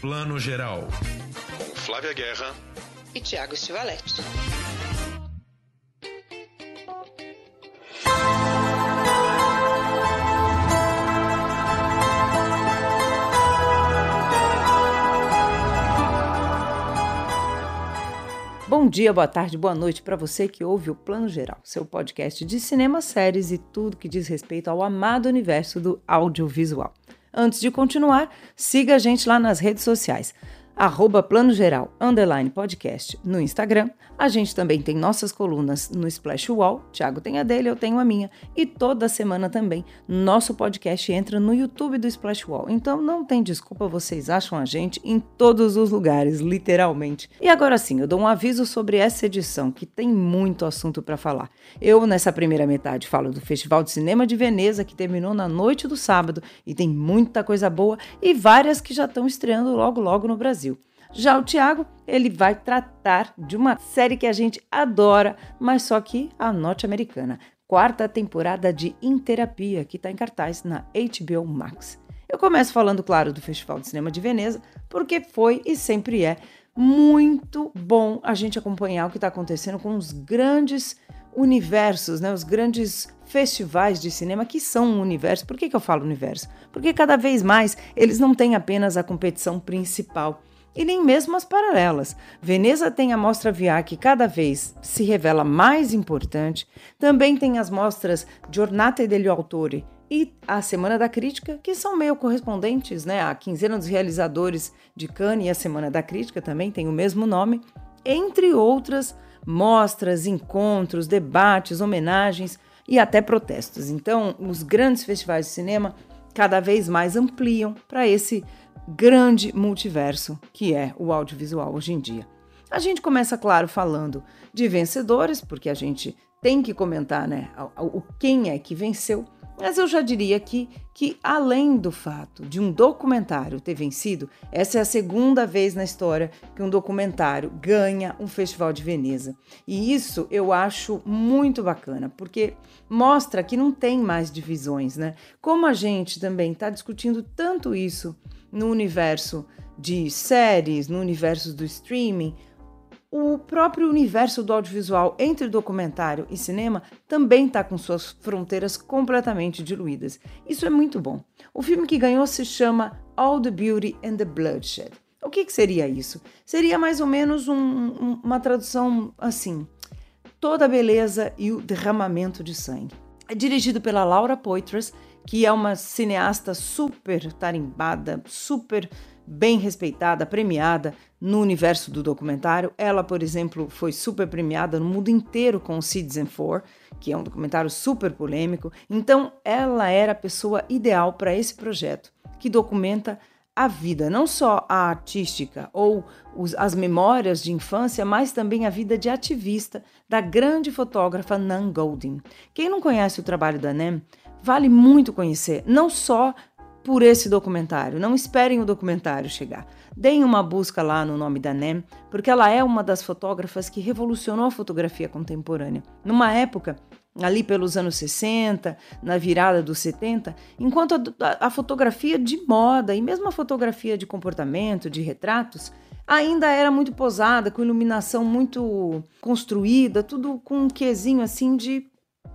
Plano Geral. Com Flávia Guerra e Tiago Stivaletti. Bom dia, boa tarde, boa noite para você que ouve o Plano Geral, seu podcast de cinema, séries e tudo que diz respeito ao amado universo do audiovisual. Antes de continuar, siga a gente lá nas redes sociais arroba Plano Geral, underline podcast no Instagram. A gente também tem nossas colunas no Splash Wall. Thiago tem a dele, eu tenho a minha. E toda semana também nosso podcast entra no YouTube do Splash Wall. Então não tem desculpa, vocês acham a gente em todos os lugares, literalmente. E agora sim, eu dou um aviso sobre essa edição, que tem muito assunto para falar. Eu, nessa primeira metade, falo do Festival de Cinema de Veneza, que terminou na noite do sábado, e tem muita coisa boa, e várias que já estão estreando logo logo no Brasil. Já o Tiago, ele vai tratar de uma série que a gente adora, mas só que a norte-americana. Quarta temporada de Interapia, que está em cartaz na HBO Max. Eu começo falando, claro, do Festival de Cinema de Veneza, porque foi e sempre é muito bom a gente acompanhar o que está acontecendo com os grandes universos, né, os grandes festivais de cinema que são um universo. Por que, que eu falo universo? Porque cada vez mais eles não têm apenas a competição principal e nem mesmo as paralelas. Veneza tem a mostra VR que cada vez se revela mais importante. Também tem as mostras Giornate degli Autori e a Semana da Crítica, que são meio correspondentes, né? A Quinzena dos Realizadores de Cannes e a Semana da Crítica também tem o mesmo nome, entre outras mostras, encontros, debates, homenagens e até protestos. Então, os grandes festivais de cinema cada vez mais ampliam para esse grande multiverso que é o audiovisual hoje em dia. A gente começa, claro, falando de vencedores, porque a gente tem que comentar né, o quem é que venceu, mas eu já diria aqui que, além do fato de um documentário ter vencido, essa é a segunda vez na história que um documentário ganha um Festival de Veneza. E isso eu acho muito bacana, porque mostra que não tem mais divisões, né? Como a gente também está discutindo tanto isso no universo de séries, no universo do streaming, o próprio universo do audiovisual entre documentário e cinema também está com suas fronteiras completamente diluídas. Isso é muito bom. O filme que ganhou se chama All the Beauty and the Bloodshed. O que, que seria isso? Seria mais ou menos um, um, uma tradução assim: toda a beleza e o derramamento de sangue. É dirigido pela Laura Poitras que é uma cineasta super tarimbada, super bem respeitada, premiada no universo do documentário. Ela, por exemplo, foi super premiada no mundo inteiro com Citizen Four, que é um documentário super polêmico. Então, ela era a pessoa ideal para esse projeto, que documenta a vida, não só a artística ou os, as memórias de infância, mas também a vida de ativista da grande fotógrafa Nan Goldin. Quem não conhece o trabalho da Nan Vale muito conhecer, não só por esse documentário. Não esperem o documentário chegar. Deem uma busca lá no nome da Nem, porque ela é uma das fotógrafas que revolucionou a fotografia contemporânea. Numa época, ali pelos anos 60, na virada dos 70, enquanto a, a fotografia de moda e mesmo a fotografia de comportamento, de retratos, ainda era muito posada, com iluminação muito construída, tudo com um quesinho assim de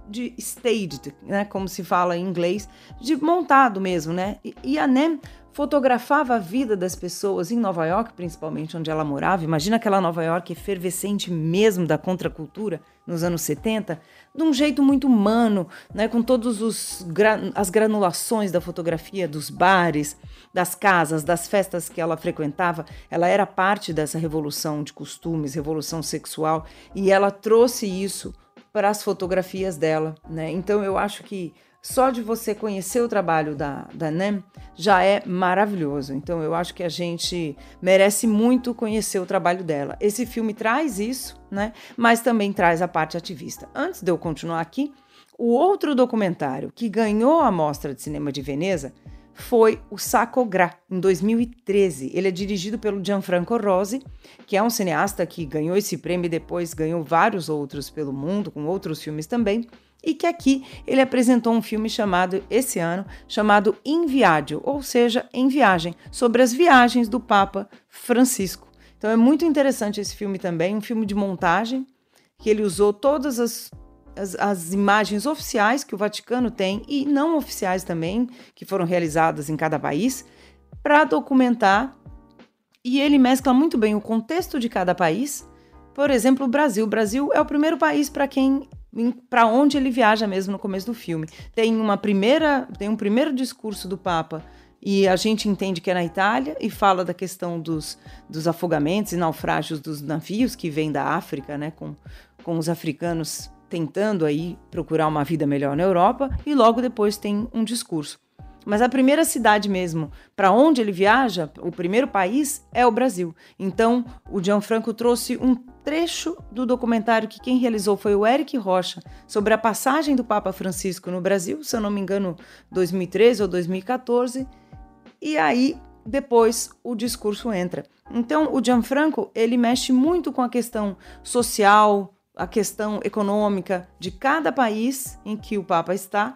de staged, né, como se fala em inglês, de montado mesmo, né? E, a Nem fotografava a vida das pessoas em Nova York, principalmente onde ela morava. Imagina aquela Nova York efervescente mesmo da contracultura nos anos 70, de um jeito muito humano, né, com todas as granulações da fotografia dos bares, das casas, das festas que ela frequentava. Ela era parte dessa revolução de costumes, revolução sexual, e ela trouxe isso para as fotografias dela, né? Então eu acho que só de você conhecer o trabalho da, da NEM já é maravilhoso. Então eu acho que a gente merece muito conhecer o trabalho dela. Esse filme traz isso, né? Mas também traz a parte ativista. Antes de eu continuar aqui, o outro documentário que ganhou a Mostra de Cinema de Veneza foi o Sacco Gra, em 2013. Ele é dirigido pelo Gianfranco Rosi, que é um cineasta que ganhou esse prêmio e depois ganhou vários outros pelo mundo, com outros filmes também. e que aqui ele apresentou um filme chamado, esse ano, chamado In Viaggio, ou seja, Em Viagem, sobre as viagens do Papa Francisco. Então é muito interessante esse filme também, um filme de montagem, que ele usou todas as, as, as imagens oficiais que o Vaticano tem e não oficiais também, que foram realizadas em cada país, para documentar. E ele mescla muito bem o contexto de cada país. Por exemplo, o Brasil. O Brasil é o primeiro país para quem para onde ele viaja mesmo no começo do filme. Tem uma primeira, tem um primeiro discurso do Papa e a gente entende que é na Itália e fala da questão dos, dos afogamentos e naufrágios dos navios que vêm da África, né, com, com os africanos tentando aí procurar uma vida melhor na Europa e logo depois tem um discurso. Mas a primeira cidade mesmo para onde ele viaja, o primeiro país, é o Brasil. Então, o Gianfranco trouxe um trecho do documentário que quem realizou foi o Eric Rocha, sobre a passagem do Papa Francisco no Brasil, se eu não me engano, 2013 ou 2014. E aí, depois, o discurso entra. Então, o Gianfranco, ele mexe muito com a questão social, a questão econômica de cada país em que o Papa está,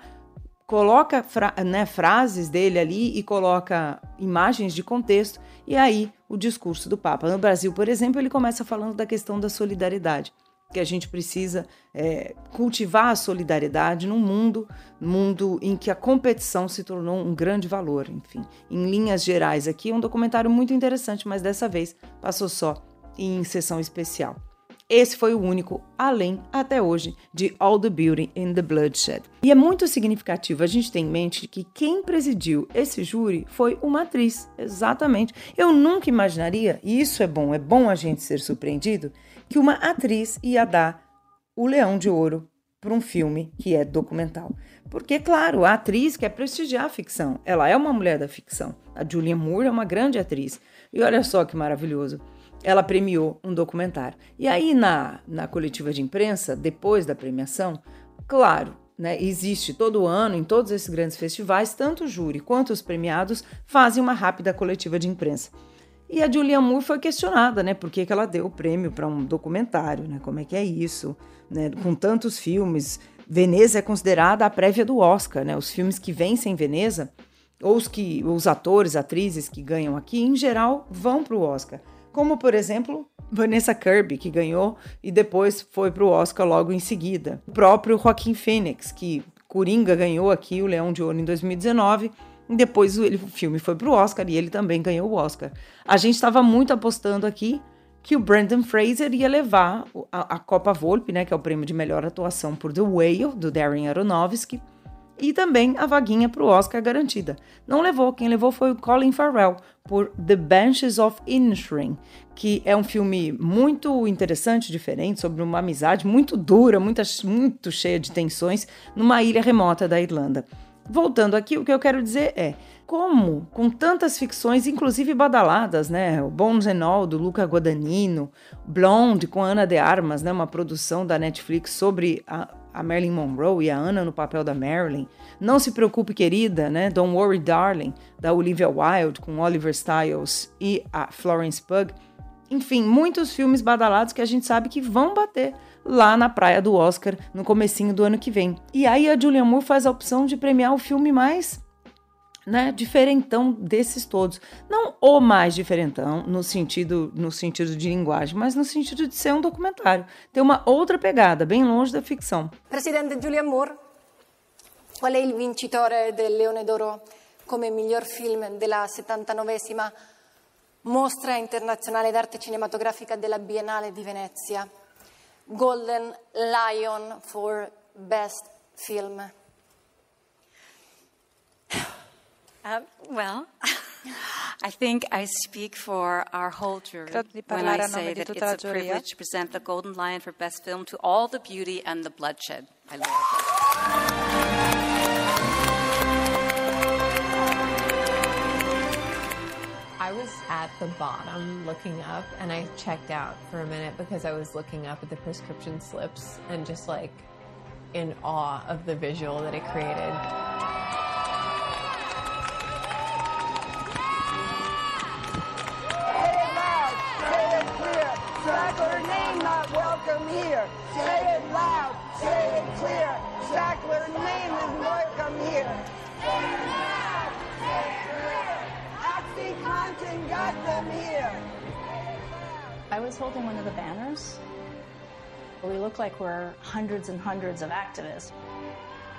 coloca fra né, frases dele ali e coloca imagens de contexto, e aí o discurso do Papa. No Brasil, por exemplo, ele começa falando da questão da solidariedade, que a gente precisa é, cultivar a solidariedade num mundo, mundo em que a competição se tornou um grande valor. Enfim, em linhas gerais, aqui é um documentário muito interessante, mas dessa vez passou só em sessão especial. Esse foi o único, além, até hoje, de All the Beauty in the Bloodshed. E é muito significativo a gente ter em mente que quem presidiu esse júri foi uma atriz, exatamente. Eu nunca imaginaria, e isso é bom, é bom a gente ser surpreendido, que uma atriz ia dar o Leão de Ouro para um filme que é documental. Porque, claro, a atriz quer prestigiar a ficção. Ela é uma mulher da ficção. A Julianne Moore é uma grande atriz. E olha só que maravilhoso ela premiou um documentário. E aí, na, na coletiva de imprensa, depois da premiação, claro, né, existe todo ano, em todos esses grandes festivais, tanto o júri quanto os premiados fazem uma rápida coletiva de imprensa. E a Julianne Moore foi questionada, né, por que, que ela deu o prêmio para um documentário, né, como é que é isso, né, com tantos filmes. Veneza é considerada a prévia do Oscar, né, os filmes que vencem Veneza, ou os, que, os atores, atrizes que ganham aqui, em geral, vão para o Oscar como por exemplo Vanessa Kirby, que ganhou e depois foi para o Oscar logo em seguida. O próprio Joaquim Phoenix, que Coringa ganhou aqui o Leão de Ouro em 2019. E depois o, ele, o filme foi para o Oscar e ele também ganhou o Oscar. A gente estava muito apostando aqui que o Brandon Fraser ia levar a, a Copa Volpe, né, que é o prêmio de melhor atuação por The Whale, do Darren Aronofsky, e também a vaguinha para o Oscar garantida. Não levou, quem levou foi o Colin Farrell por The Benches of Inisherin, que é um filme muito interessante, diferente, sobre uma amizade muito dura, muito, muito cheia de tensões, numa ilha remota da Irlanda. Voltando aqui, o que eu quero dizer é como, com tantas ficções, inclusive badaladas, né? O Bones and All, do Luca Guadagnino, Blonde, com Ana de Armas, né? Uma produção da Netflix sobre a, a Marilyn Monroe e a Anna no papel da Marilyn. Não se preocupe, querida, né? Don't Worry, Darling, da Olivia Wilde, com Oliver Styles e a Florence Pugh. Enfim, muitos filmes badalados que a gente sabe que vão bater lá na praia do Oscar no comecinho do ano que vem. E aí a Julianne Moore faz a opção de premiar o filme mais né, diferentão desses todos. Não o mais diferentão no sentido, no sentido de linguagem, mas no sentido de ser um documentário. Tem uma outra pegada, bem longe da ficção. Presidente Julia Moore, qual è il vincitore del Leone d'Oro come miglior film della 79esima Mostra Internazionale d'Arte Cinematografica della Biennale di Venezia? Golden Lion for Best Film. Uh, well, I think I speak for our whole jury when I say that it's a privilege to present the Golden Lion for Best Film to all the beauty and the bloodshed. I love it. I was at the bottom looking up and I checked out for a minute because I was looking up at the prescription slips and just like in awe of the visual that it created. Her name not welcome here. Say it loud, say it clear, Sackler name is welcome here. Loud, clear. OxyContin got them here. I was holding one of the banners. We look like we're hundreds and hundreds of activists.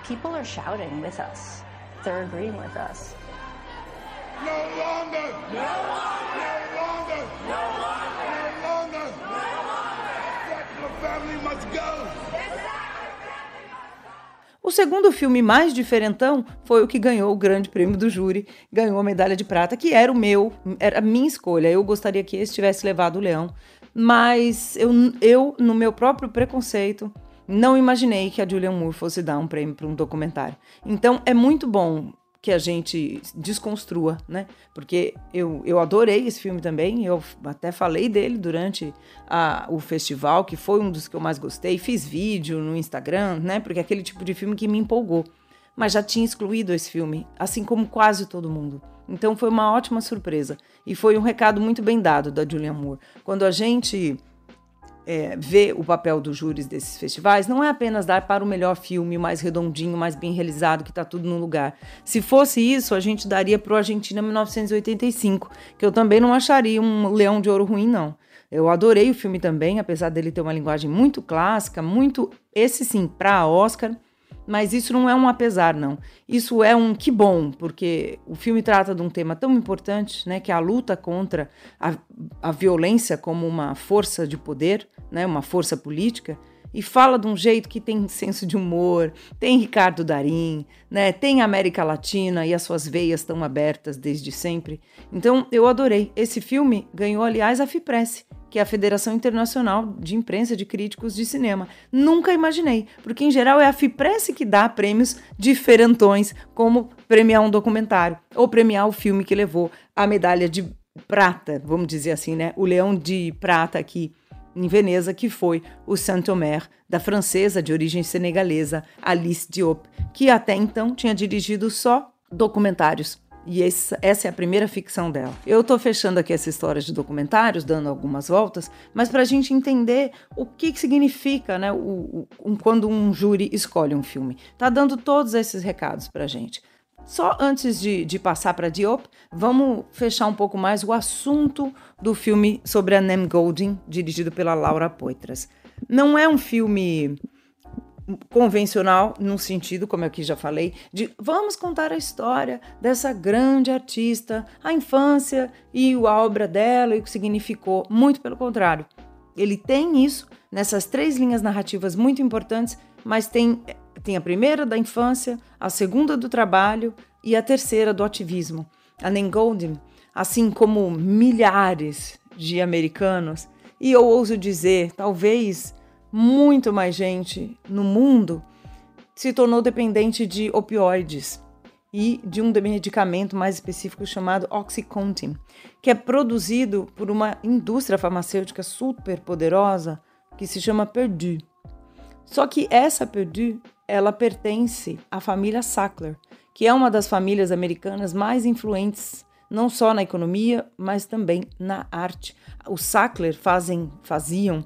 People are shouting with us. They're agreeing with us. O segundo filme mais diferentão foi o que ganhou o grande prêmio do júri, ganhou a medalha de prata, que era o meu, era a minha escolha. Eu gostaria que esse tivesse levado o leão, mas eu, eu no meu próprio preconceito, não imaginei que a Julianne Moore fosse dar um prêmio para um documentário. Então é muito bom que a gente desconstrua, né? Porque eu, eu adorei esse filme também, eu até falei dele durante a, o festival, que foi um dos que eu mais gostei, fiz vídeo no Instagram, né? Porque é aquele tipo de filme que me empolgou. Mas já tinha excluído esse filme, assim como quase todo mundo. Então foi uma ótima surpresa. E foi um recado muito bem dado da Julianne Moore. Quando a gente é, ver o papel dos júris desses festivais não é apenas dar para o melhor filme, mais redondinho, mais bem realizado, que está tudo no lugar. Se fosse isso, a gente daria para o Argentina 1985, que eu também não acharia um Leão de Ouro ruim, não. Eu adorei o filme também, apesar dele ter uma linguagem muito clássica, muito, esse sim, para Oscar. Mas isso não é um apesar, não. Isso é um que bom, porque o filme trata de um tema tão importante, né, que é a luta contra a, a violência como uma força de poder, né, uma força política, e fala de um jeito que tem senso de humor, tem Ricardo Darim, né? Tem América Latina e as suas veias estão abertas desde sempre. Então eu adorei. Esse filme ganhou, aliás, a FIPRESS, que é a Federação Internacional de Imprensa de Críticos de Cinema. Nunca imaginei, porque em geral é a FIPRESS que dá prêmios diferentões, como premiar um documentário ou premiar o filme que levou a medalha de prata, vamos dizer assim, né? O Leão de Prata aqui em Veneza, que foi o Saint-Omer, da francesa de origem senegalesa Alice Diop, que até então tinha dirigido só documentários. E essa, é a primeira ficção dela. Eu estou fechando aqui essa história de documentários, dando algumas voltas, mas para a gente entender o que, que significa né, o, o, quando um júri escolhe um filme. Tá dando todos esses recados para a gente. Só antes de, de passar para Diop, vamos fechar um pouco mais o assunto do filme sobre a Nem Golding, dirigido pela Laura Poitras. Não é um filme convencional, num sentido, como eu aqui já falei, de vamos contar a história dessa grande artista, a infância e a obra dela e o que significou. Muito pelo contrário. Ele tem isso nessas três linhas narrativas muito importantes, mas tem tem a primeira da infância, a segunda do trabalho e a terceira do ativismo. A Golden, assim como milhares de americanos, e eu ouso dizer, talvez muito mais gente no mundo, se tornou dependente de opioides e de um medicamento mais específico chamado Oxycontin, que é produzido por uma indústria farmacêutica super poderosa que se chama Purdue. Só que essa Purdue ela pertence à família Sackler, que é uma das famílias americanas mais influentes não só na economia, mas também na arte. Os Sackler fazem, faziam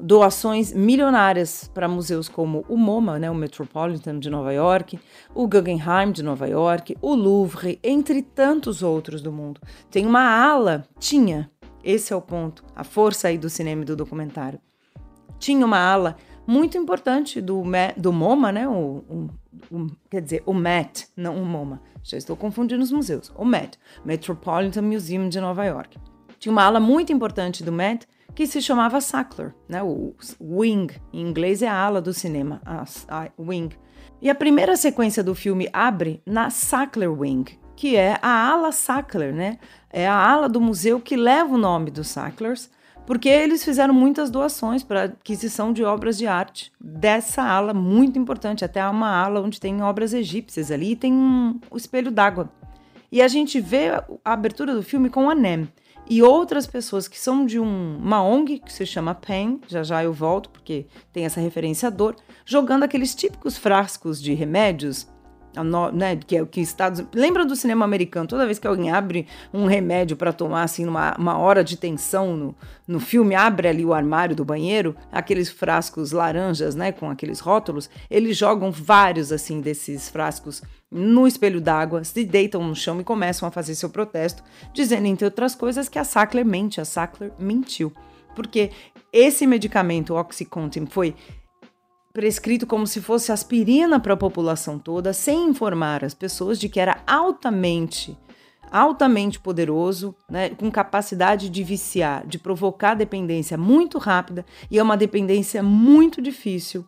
doações milionárias para museus como o MoMA, né, o Metropolitan de Nova York, o Guggenheim de Nova York, o Louvre, entre tantos outros do mundo. Tem uma ala, tinha, esse é o ponto, a força aí do cinema e do documentário. Tinha uma ala muito importante do, do MoMA, né? O, o, o, quer dizer, o MET, não o MoMA. Já estou confundindo os museus. O MET, Metropolitan Museum de Nova York. Tinha uma ala muito importante do MET que se chamava Sackler, né? O Wing, em inglês é a ala do cinema, a, a Wing. E a primeira sequência do filme abre na Sackler Wing, que é a ala Sackler, né? É a ala do museu que leva o nome dos Sacklers porque eles fizeram muitas doações para aquisição de obras de arte dessa ala muito importante, até uma ala onde tem obras egípcias ali e tem um, um espelho d'água. E a gente vê a abertura do filme com a Nem e outras pessoas que são de um, uma ONG que se chama PEN, já já eu volto porque tem essa referência à dor, jogando aqueles típicos frascos de remédios né, que é o que Estados lembra do cinema americano? Toda vez que alguém abre um remédio para tomar assim numa uma hora de tensão no, no filme abre ali o armário do banheiro aqueles frascos laranjas né com aqueles rótulos eles jogam vários assim desses frascos no espelho d'água se deitam no chão e começam a fazer seu protesto dizendo entre outras coisas que a Sackler mente a Sackler mentiu. Porque esse medicamento Oxycontin foi prescrito como se fosse aspirina para a população toda, sem informar as pessoas de que era altamente, altamente poderoso, né, com capacidade de viciar, de provocar dependência muito rápida e é uma dependência muito difícil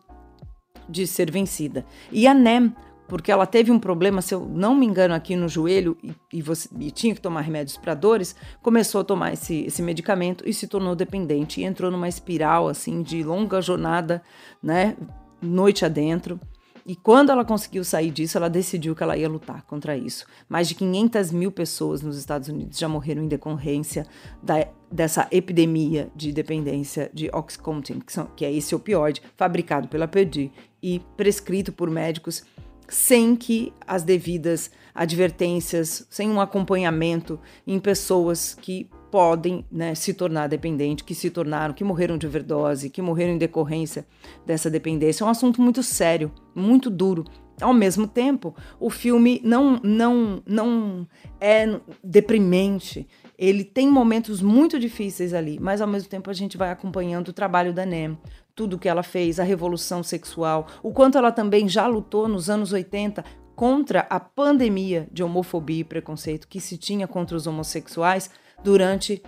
de ser vencida. E a NEM, porque ela teve um problema, se eu não me engano, aqui no joelho e, e, você, e tinha que tomar remédios para dores, começou a tomar esse, esse medicamento e se tornou dependente e entrou numa espiral assim de longa jornada, né, noite adentro. E quando ela conseguiu sair disso, ela decidiu que ela ia lutar contra isso. Mais de 500 mil pessoas nos Estados Unidos já morreram em decorrência da, dessa epidemia de dependência de Oxycontin, que, são, que é esse opioide fabricado pela Purdue e prescrito por médicos sem que as devidas advertências, sem um acompanhamento em pessoas que podem né, se tornar dependentes, que se tornaram, que morreram de overdose, que morreram em decorrência dessa dependência. É um assunto muito sério, muito duro. Ao mesmo tempo, o filme não, não, não é deprimente. Ele tem momentos muito difíceis ali, mas ao mesmo tempo a gente vai acompanhando o trabalho da Nem, tudo que ela fez, a revolução sexual, o quanto ela também já lutou nos anos 80 contra a pandemia de homofobia e preconceito que se tinha contra os homossexuais durante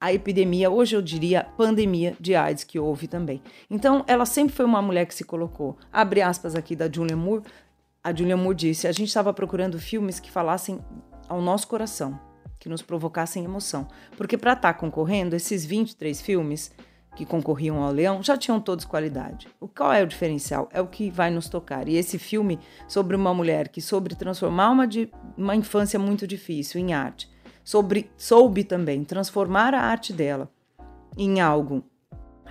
a epidemia, hoje eu diria pandemia de AIDS que houve também. Então, ela sempre foi uma mulher que se colocou. Abre aspas aqui da Julia Moore. A Julia Moore disse: a gente estava procurando filmes que falassem ao nosso coração, que nos provocassem emoção. Porque para estar tá concorrendo, esses 23 filmes que concorriam ao Leão já tinham todos qualidade. O qual é o diferencial? É o que vai nos tocar. E esse filme sobre uma mulher que soube transformar uma, de, uma infância muito difícil em arte, sobre, soube também transformar a arte dela em algo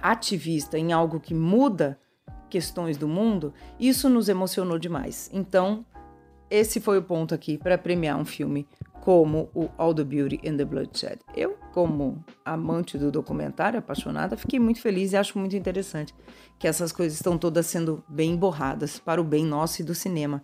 ativista, em algo que muda questões do mundo, isso nos emocionou demais. Então, esse foi o ponto aqui para premiar um filme como o All the Beauty and the Bloodshed. Eu, como amante do documentário, apaixonada, fiquei muito feliz e acho muito interessante que essas coisas estão todas sendo bem borradas para o bem nosso e do cinema.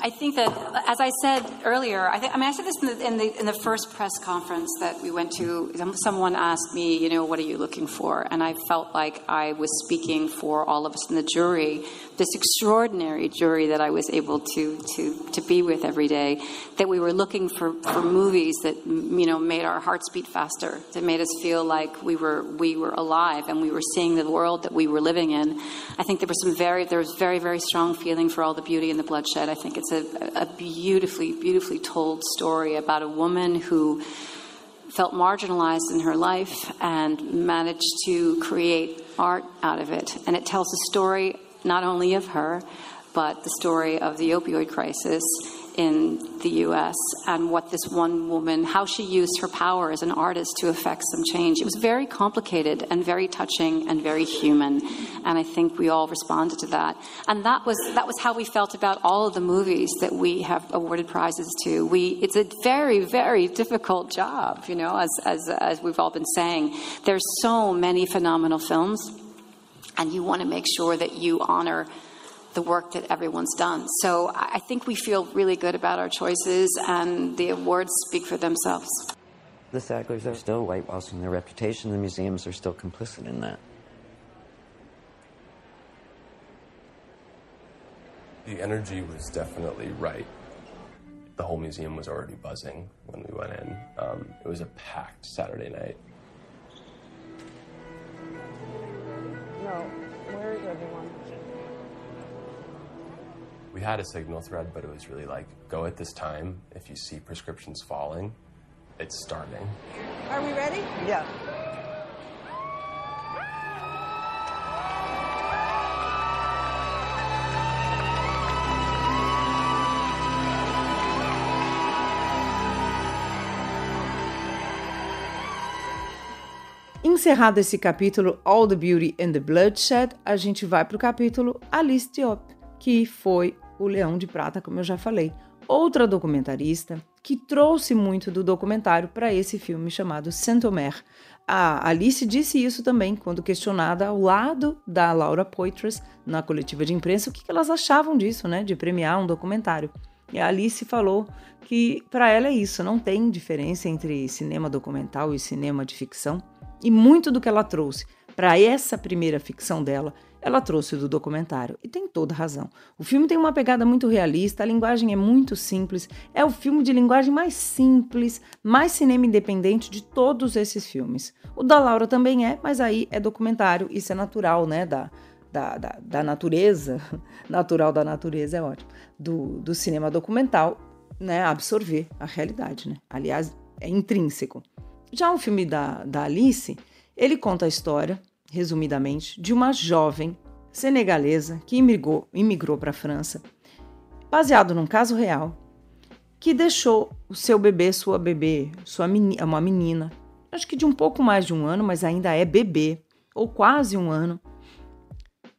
I think that, as I said earlier, I, think, I mean, I said this in the, in the, in the first press conference that we went to. Someone asked me, you know, what are you looking for? And I felt like I was speaking for all of us in the jury, this extraordinary jury that I was able to to to be with every day. That we were looking for, for movies that you know made our hearts beat faster, that made us feel like we were we were alive and we were seeing the world that we were living in. I think there was some very there was very very strong feeling for all the beauty and the bloodshed. I think it's a, a beautifully, beautifully told story about a woman who felt marginalized in her life and managed to create art out of it. And it tells a story not only of her, but the story of the opioid crisis in the US and what this one woman, how she used her power as an artist to affect some change. It was very complicated and very touching and very human. And I think we all responded to that. And that was, that was how we felt about all of the movies that we have awarded prizes to. We, it's a very, very difficult job, you know, as, as, as we've all been saying. There's so many phenomenal films, and you want to make sure that you honor the work that everyone's done. So I think we feel really good about our choices, and the awards speak for themselves. The Sacklers are still whitewashing their reputation. The museums are still complicit in that. The energy was definitely right. The whole museum was already buzzing when we went in. Um, it was a packed Saturday night. No, where is everyone? We had a signal thread, but it was really like go at this time. If you see prescriptions falling, it's starting. Are we ready? Yeah. Encerrado esse capítulo All the Beauty and the Bloodshed, a gente vai para o capítulo Alice Diop, que foi o Leão de Prata, como eu já falei. Outra documentarista que trouxe muito do documentário para esse filme chamado Saint-Omer. A Alice disse isso também quando questionada ao lado da Laura Poitras na coletiva de imprensa o que elas achavam disso, né, de premiar um documentário. E a Alice falou que para ela é isso, não tem diferença entre cinema documental e cinema de ficção. E muito do que ela trouxe para essa primeira ficção dela, ela trouxe do documentário. E tem toda razão. O filme tem uma pegada muito realista, a linguagem é muito simples. É o filme de linguagem mais simples, mais cinema independente de todos esses filmes. O da Laura também é, mas aí é documentário, isso é natural, né? Da, da, da, da natureza, natural da natureza é ótimo, do, do cinema documental, né? Absorver a realidade, né? Aliás, é intrínseco. Já o filme da, da Alice, ele conta a história resumidamente, de uma jovem senegalesa que imigrou, imigrou para a França, baseado num caso real, que deixou o seu bebê, sua bebê, sua menina, uma menina, acho que de um pouco mais de um ano, mas ainda é bebê, ou quase um ano,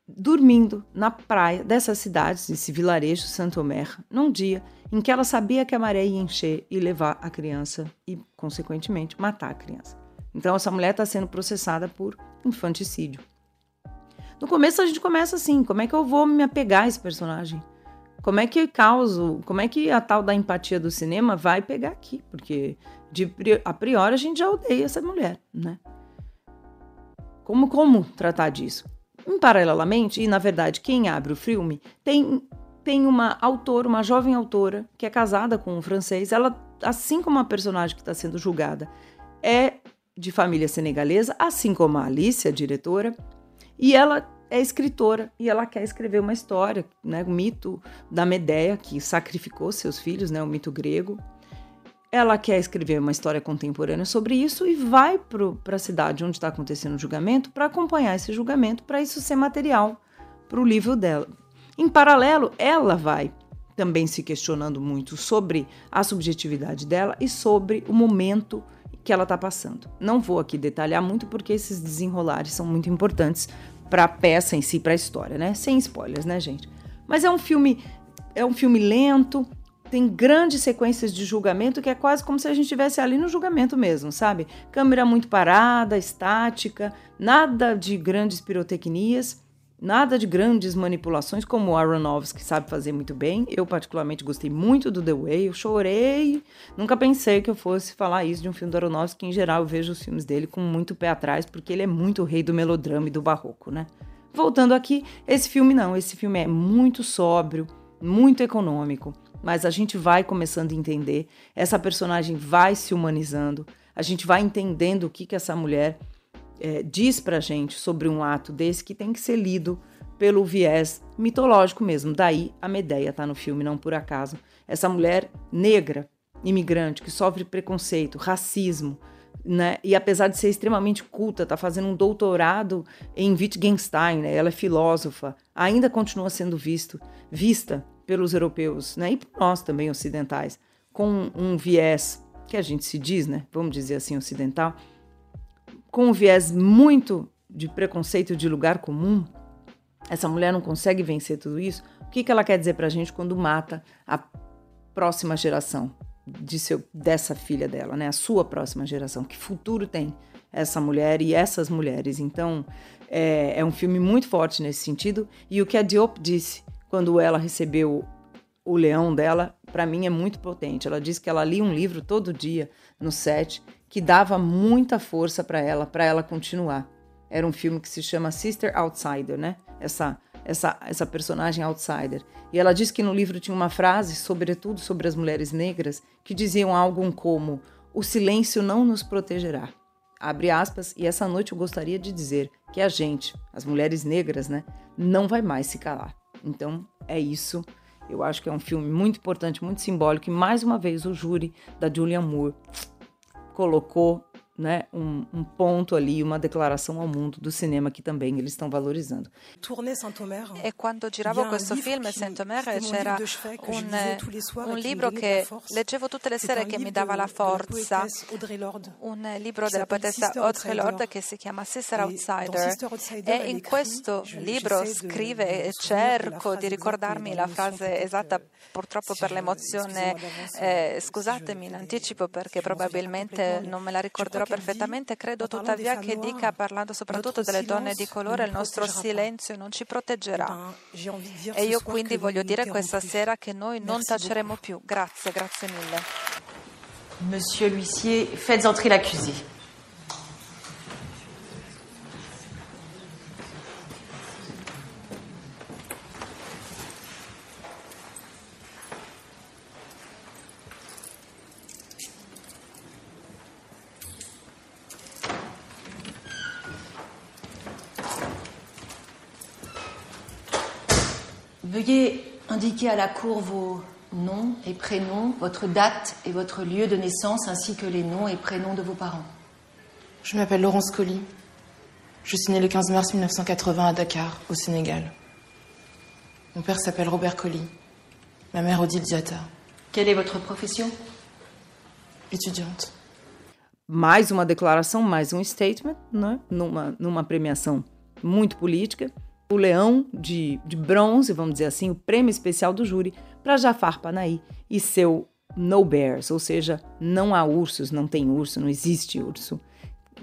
dormindo na praia dessa cidade, desse vilarejo Saint-Omer, num dia em que ela sabia que a maré ia encher e levar a criança e, consequentemente, matar a criança. Então, essa mulher está sendo processada por infanticídio. No começo a gente começa assim, como é que eu vou me apegar a esse personagem? Como é que causo, como é que a tal da empatia do cinema vai pegar aqui? Porque de a priori a gente já odeia essa mulher, né? Como como tratar disso? Em paralelamente, e na verdade quem abre o filme tem tem uma autora, uma jovem autora que é casada com um francês. Ela, assim como a personagem que está sendo julgada, é de família senegalesa, assim como a Alice, a diretora, e ela é escritora e ela quer escrever uma história, né, o mito da Medeia que sacrificou seus filhos, né, o mito grego. Ela quer escrever uma história contemporânea sobre isso e vai para a cidade onde está acontecendo o julgamento para acompanhar esse julgamento, para isso ser material para o livro dela. Em paralelo, ela vai também se questionando muito sobre a subjetividade dela e sobre o momento que ela está passando. Não vou aqui detalhar muito porque esses desenrolares são muito importantes para a peça em si, para a história, né? Sem spoilers, né, gente? Mas é um filme é um filme lento, tem grandes sequências de julgamento que é quase como se a gente estivesse ali no julgamento mesmo, sabe? Câmera muito parada, estática, nada de grandes pirotecnias Nada de grandes manipulações como o Aronofsky sabe fazer muito bem. Eu particularmente gostei muito do The Way, eu chorei. Nunca pensei que eu fosse falar isso de um filme do Aronofsky, em geral eu vejo os filmes dele com muito pé atrás, porque ele é muito o rei do melodrama e do barroco, né? Voltando aqui, esse filme não, esse filme é muito sóbrio, muito econômico, mas a gente vai começando a entender, essa personagem vai se humanizando, a gente vai entendendo o que que essa mulher é, diz pra gente sobre um ato desse que tem que ser lido pelo viés mitológico mesmo. Daí a Medeia tá no filme, não por acaso. Essa mulher negra, imigrante, que sofre preconceito, racismo, né? E apesar de ser extremamente culta, tá fazendo um doutorado em Wittgenstein, né? Ela é filósofa, ainda continua sendo visto, vista pelos europeus, né? E por nós também ocidentais, com um viés que a gente se diz, né? Vamos dizer assim, ocidental, com um viés muito de preconceito de lugar comum, essa mulher não consegue vencer tudo isso, o que, que ela quer dizer para a gente quando mata a próxima geração de seu, dessa filha dela, né? A sua próxima geração. Que futuro tem essa mulher e essas mulheres? Então, é, é um filme muito forte nesse sentido. E o que a Diop disse quando ela recebeu o leão dela, para mim é muito potente. Ela disse que ela lia um livro todo dia no set que dava muita força para ela, para ela continuar. Era um filme que se chama Sister Outsider, né? Essa essa essa personagem outsider. E ela diz que no livro tinha uma frase, sobretudo sobre as mulheres negras, que diziam algo como: "O silêncio não nos protegerá". Abre aspas, e essa noite eu gostaria de dizer que a gente, as mulheres negras, né, não vai mais se calar. Então, é isso. Eu acho que é um filme muito importante, muito simbólico, e mais uma vez o júri da Julianne Moore colocou né, um, um, ponto ali, uma declaração ao mundo do cinema que também eles estão valorizando. E quando giravo questo film Saint-Omer c'era un, un libro che leggevo tutte le sere che mi dava la forza, un libro della poetessa Audre Lorde che si chiama Sister Outsider. e in questo libro scrive e cerco di ricordarmi la frase esatta purtroppo per l'emozione, eh, scusatemi in anticipo perché probabilmente non me la ricorderò perfettamente, credo tuttavia che dica, parlando soprattutto delle donne di colore, il nostro silenzio non ci proteggerà. E io quindi voglio dire questa sera che noi non taceremo più. Grazie, grazie mille. Monsieur l'huissier, faites entrer l'accusé. Indiquer à la Cour vos noms et prénoms, votre date et votre lieu de naissance, ainsi que les noms et prénoms de vos parents. Je m'appelle Laurence Colli. Je suis née le 15 mars 1980 à Dakar, au Sénégal. Mon père s'appelle Robert Colli. Ma mère Odile Diata. Quelle est votre profession? Étudiante. Mais uma declaração, mais um statement, né? numa, numa premiação muito política. O leão de, de bronze, vamos dizer assim, o prêmio especial do júri para Jafar Panahi e seu No Bears, ou seja, não há ursos, não tem urso, não existe urso.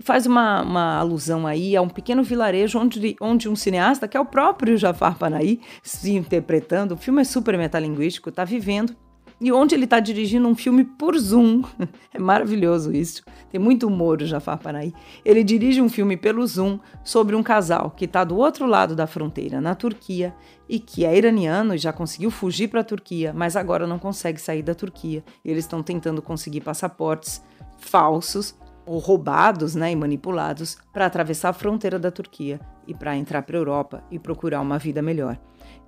Faz uma, uma alusão aí a um pequeno vilarejo onde, onde um cineasta, que é o próprio Jafar Panahi, se interpretando, o filme é super metalinguístico, está vivendo e onde ele está dirigindo um filme por Zoom. É maravilhoso isso. Tem muito humor o Jafar Panahi. Ele dirige um filme pelo Zoom sobre um casal que está do outro lado da fronteira, na Turquia, e que é iraniano e já conseguiu fugir para a Turquia, mas agora não consegue sair da Turquia. Eles estão tentando conseguir passaportes falsos ou roubados né, e manipulados para atravessar a fronteira da Turquia e para entrar para a Europa e procurar uma vida melhor.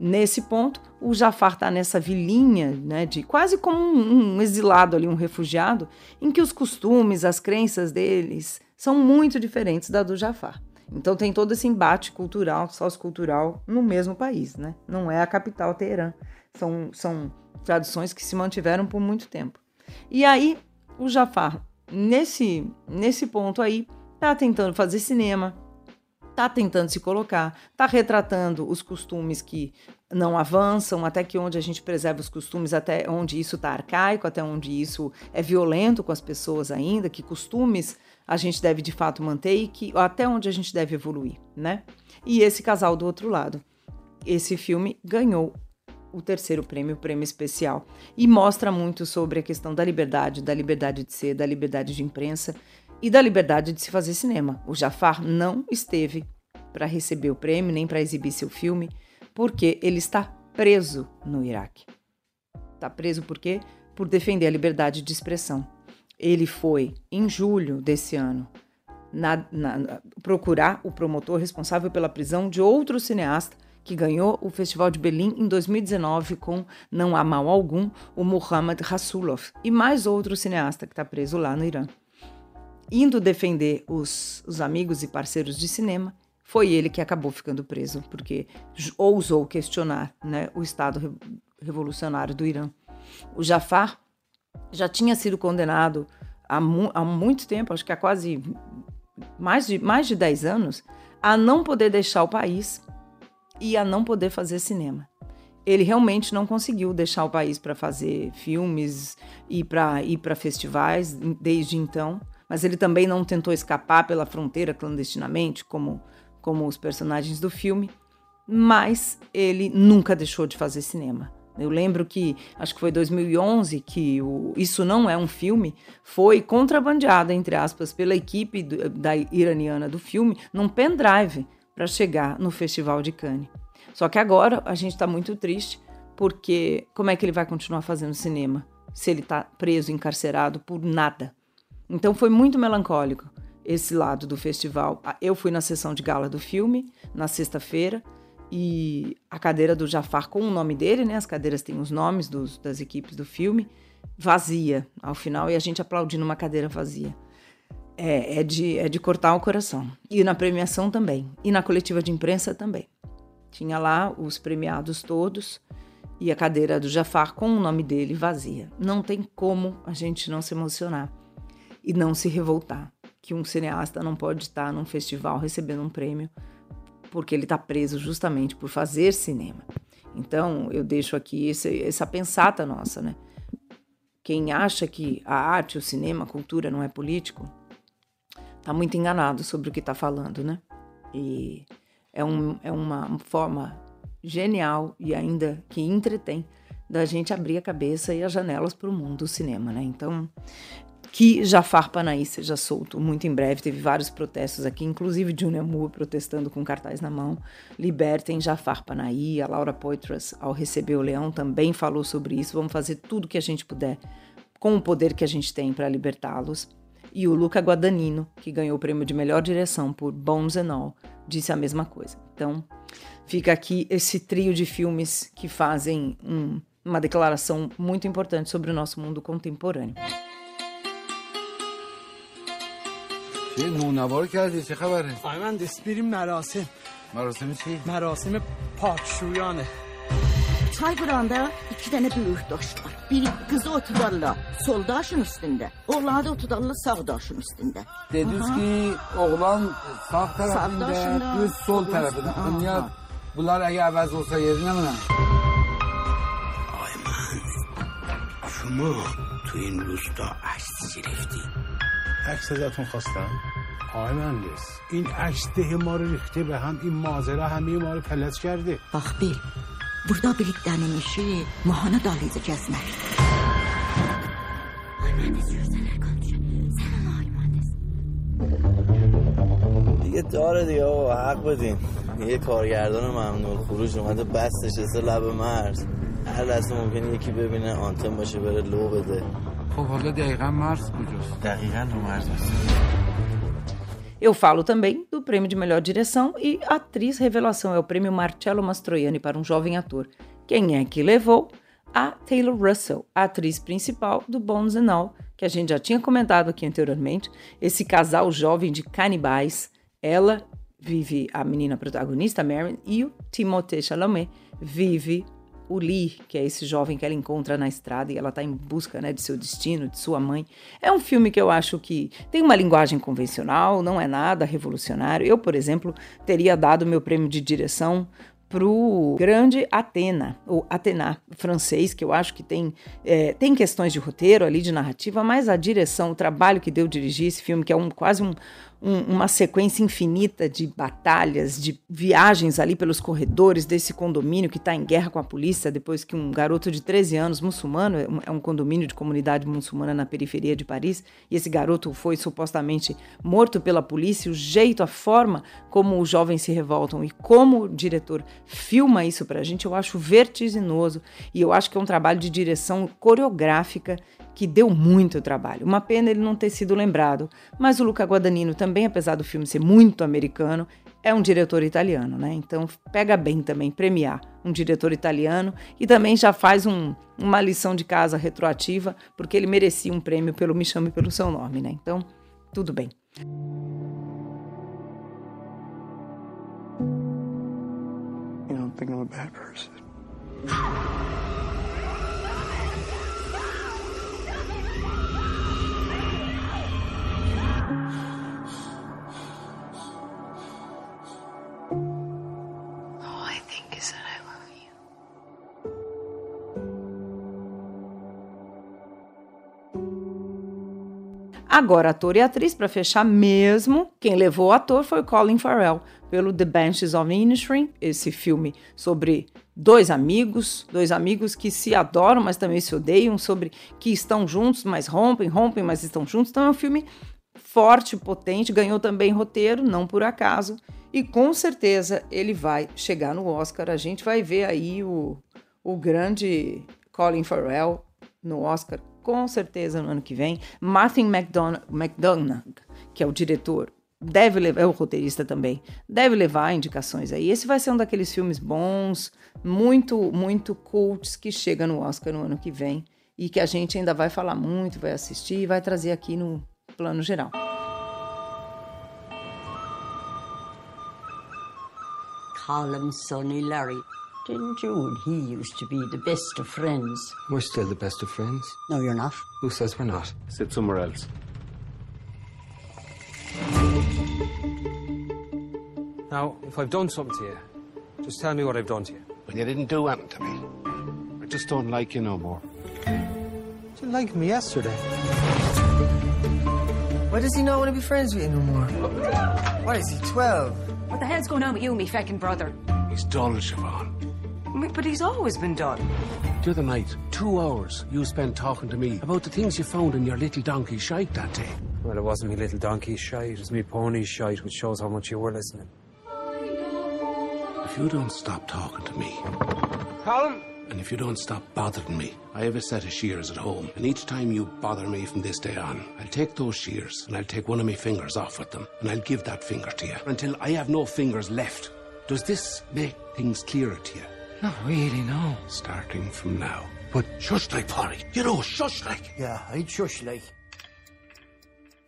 Nesse ponto, o Jafar está nessa vilinha, né, de quase como um, um exilado ali, um refugiado, em que os costumes, as crenças deles são muito diferentes da do Jafar. Então tem todo esse embate cultural, sociocultural no mesmo país, né? Não é a capital Teherã. São, são tradições que se mantiveram por muito tempo. E aí, o Jafar, nesse, nesse ponto aí, tá tentando fazer cinema, está tentando se colocar, está retratando os costumes que não avançam, até que onde a gente preserva os costumes, até onde isso está arcaico, até onde isso é violento com as pessoas ainda, que costumes a gente deve de fato manter e que até onde a gente deve evoluir, né? E esse casal do outro lado. Esse filme ganhou o terceiro prêmio, o prêmio especial, e mostra muito sobre a questão da liberdade, da liberdade de ser, da liberdade de imprensa e da liberdade de se fazer cinema. O Jafar não esteve para receber o prêmio nem para exibir seu filme, porque ele está preso no Iraque. Está preso por quê? Por defender a liberdade de expressão. Ele foi, em julho desse ano, na, na, procurar o promotor responsável pela prisão de outro cineasta que ganhou o Festival de Berlim em 2019 com Não Há Mal Algum, o Mohammad Rasulov, e mais outro cineasta que está preso lá no Irã indo defender os, os amigos e parceiros de cinema, foi ele que acabou ficando preso, porque ousou questionar né, o Estado revolucionário do Irã. O Jafar já tinha sido condenado há, mu há muito tempo, acho que há quase mais de, mais de 10 anos, a não poder deixar o país e a não poder fazer cinema. Ele realmente não conseguiu deixar o país para fazer filmes e para ir para festivais desde então mas ele também não tentou escapar pela fronteira clandestinamente, como, como os personagens do filme, mas ele nunca deixou de fazer cinema. Eu lembro que, acho que foi 2011, que o Isso Não É um Filme foi contrabandeado, entre aspas, pela equipe do, da iraniana do filme num pendrive para chegar no Festival de Cannes. Só que agora a gente está muito triste, porque como é que ele vai continuar fazendo cinema se ele está preso, encarcerado por nada? Então foi muito melancólico esse lado do festival. Ah, eu fui na sessão de gala do filme na sexta-feira e a cadeira do Jafar com o nome dele, né? As cadeiras têm os nomes dos, das equipes do filme, vazia ao final e a gente aplaudindo uma cadeira vazia. é, é, de, é de cortar o coração. E na premiação também. E na coletiva de imprensa também. Tinha lá os premiados todos e a cadeira do Jafar com o nome dele vazia. Não tem como a gente não se emocionar e não se revoltar que um cineasta não pode estar num festival recebendo um prêmio porque ele está preso justamente por fazer cinema. Então, eu deixo aqui esse, essa pensata nossa, né? Quem acha que a arte, o cinema, a cultura não é político, está muito enganado sobre o que está falando, né? E é, um, é uma forma genial e ainda que entretém da gente abrir a cabeça e as janelas para o mundo do cinema, né? Então, que Jafar Panahi seja solto muito em breve. Teve vários protestos aqui, inclusive Junior Moore protestando com cartaz na mão. Libertem Jafar Panahi. A Laura Poitras, ao receber o Leão, também falou sobre isso. Vamos fazer tudo que a gente puder com o poder que a gente tem para libertá-los. E o Luca Guadagnino, que ganhou o prêmio de melhor direção por Bones and All, disse a mesma coisa. Então, fica aqui esse trio de filmes que fazem um, uma declaração muito importante sobre o nosso mundo contemporâneo. چه نونوار کردی چه خبره؟ من دست بریم مراسم مراسم چی؟ مراسم پاکشویانه Çay qıranda iki dənə böyük daş var. Biri qızı oturarlar sol daşın üstündə, oğlanı da oturarlar sağ daşın üstündə. Dediniz ki oğlan sağ tarafında, kız sol tarafında. Dünya bunlar eğer əvəz olsa yerine mi? Ay من شما تو این روستا عکس ازتون خواستم آقای مهندس این عکس ده ما رو ریخته به هم این مازره همه ما رو فلج کرده Bax bil, burada birliklərin işi mahana dalıcı gəzməkdir. Ay mühəndis görsənlər konuşur. Sən ona ay mühəndis. دیگه داره دیگه آقا حق بدین یه کارگردان ممنون خروج اومده بس نشسته لب مرز هر لحظه ممکنه یکی ببینه آنتن باشه بره لو بده خب حالا دقیقا مرز کجاست؟ دقیقا رو مرز است Eu falo também do prêmio de melhor direção e atriz revelação é o prêmio Marcello Mastroianni para um jovem ator. Quem é que levou? A Taylor Russell, a atriz principal do Bones and All, que a gente já tinha comentado aqui anteriormente. Esse casal jovem de canibais, ela vive a menina protagonista, Mary, e o Timothée Chalamet vive o Lee, que é esse jovem que ela encontra na estrada e ela está em busca né, de seu destino, de sua mãe. É um filme que eu acho que tem uma linguagem convencional, não é nada revolucionário. Eu, por exemplo, teria dado meu prêmio de direção pro grande Atena, ou Atena francês, que eu acho que tem, é, tem questões de roteiro ali, de narrativa, mas a direção, o trabalho que deu dirigir esse filme, que é um, quase um, um, uma sequência infinita de batalhas, de viagens ali pelos corredores desse condomínio que está em guerra com a polícia, depois que um garoto de 13 anos, muçulmano, é um é condomínio de comunidade muçulmana na periferia de Paris, e esse garoto foi supostamente morto pela polícia, o jeito, a forma como os jovens se revoltam e como o diretor filma isso pra gente, eu acho vertiginoso, e eu acho que é um trabalho de direção coreográfica que deu muito trabalho. Uma pena ele não ter sido lembrado, mas o Luca Guadagnino também, apesar do filme ser muito americano, é um diretor italiano, né? Então pega bem também premiar um diretor italiano e também já faz um, uma lição de casa retroativa, porque ele merecia um prêmio pelo Me Chame Pelo Seu Nome, né? Então, tudo bem. You don't think I'm a bad person. Agora, ator e atriz, para fechar mesmo, quem levou o ator foi Colin Farrell, pelo The Banshees of Inisherin, esse filme sobre dois amigos, dois amigos que se adoram, mas também se odeiam, sobre que estão juntos, mas rompem, rompem, mas estão juntos. Então é um filme forte, potente, ganhou também roteiro, não por acaso, e com certeza ele vai chegar no Oscar. A gente vai ver aí o, o grande Colin Farrell no Oscar, com certeza no ano que vem. Martin McDonagh, que é o diretor, deve levar, é o roteirista também, deve levar indicações aí. Esse vai ser um daqueles filmes bons, muito, muito cults que chega no Oscar no ano que vem e que a gente ainda vai falar muito, vai assistir e vai trazer aqui no plano geral. Harlem Sonny Larry. Didn't you and he used to be the best of friends? We're still the best of friends. No, you're not. Who says we're not? Sit somewhere else. Now, if I've done something to you, just tell me what I've done to you. When you didn't do anything to me. I just don't like you no more. You liked me yesterday. Why does he not want to be friends with you no more? What is he, 12? What the hell's going on with you, me feckin' brother? He's dull, Siobhan. But he's always been done. The other night, two hours you spent talking to me about the things you found in your little donkey shite that day. Well, it wasn't me little donkey shite, it was me pony shite, which shows how much you were listening. If you don't stop talking to me, Colin! and if you don't stop bothering me, I have a set of shears at home, and each time you bother me from this day on, I'll take those shears and I'll take one of my fingers off with them, and I'll give that finger to you until I have no fingers left. Does this make things clearer to you? Not really, no. Starting from now. But shush like, Polly. You know, shush like. Yeah, I'd shush like.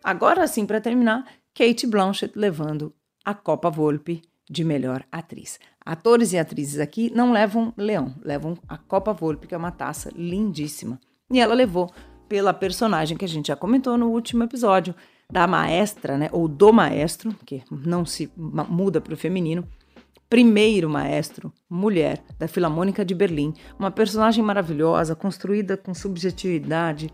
Agora sim, para terminar, Kate Blanchett levando a Copa Volpe de melhor atriz. Atores e atrizes aqui não levam leão, levam a Copa Volpe, que é uma taça lindíssima. E ela levou pela personagem que a gente já comentou no último episódio, da maestra, né, ou do maestro, que não se muda para o feminino, primeiro maestro, mulher, da Filarmônica de Berlim, uma personagem maravilhosa, construída com subjetividade.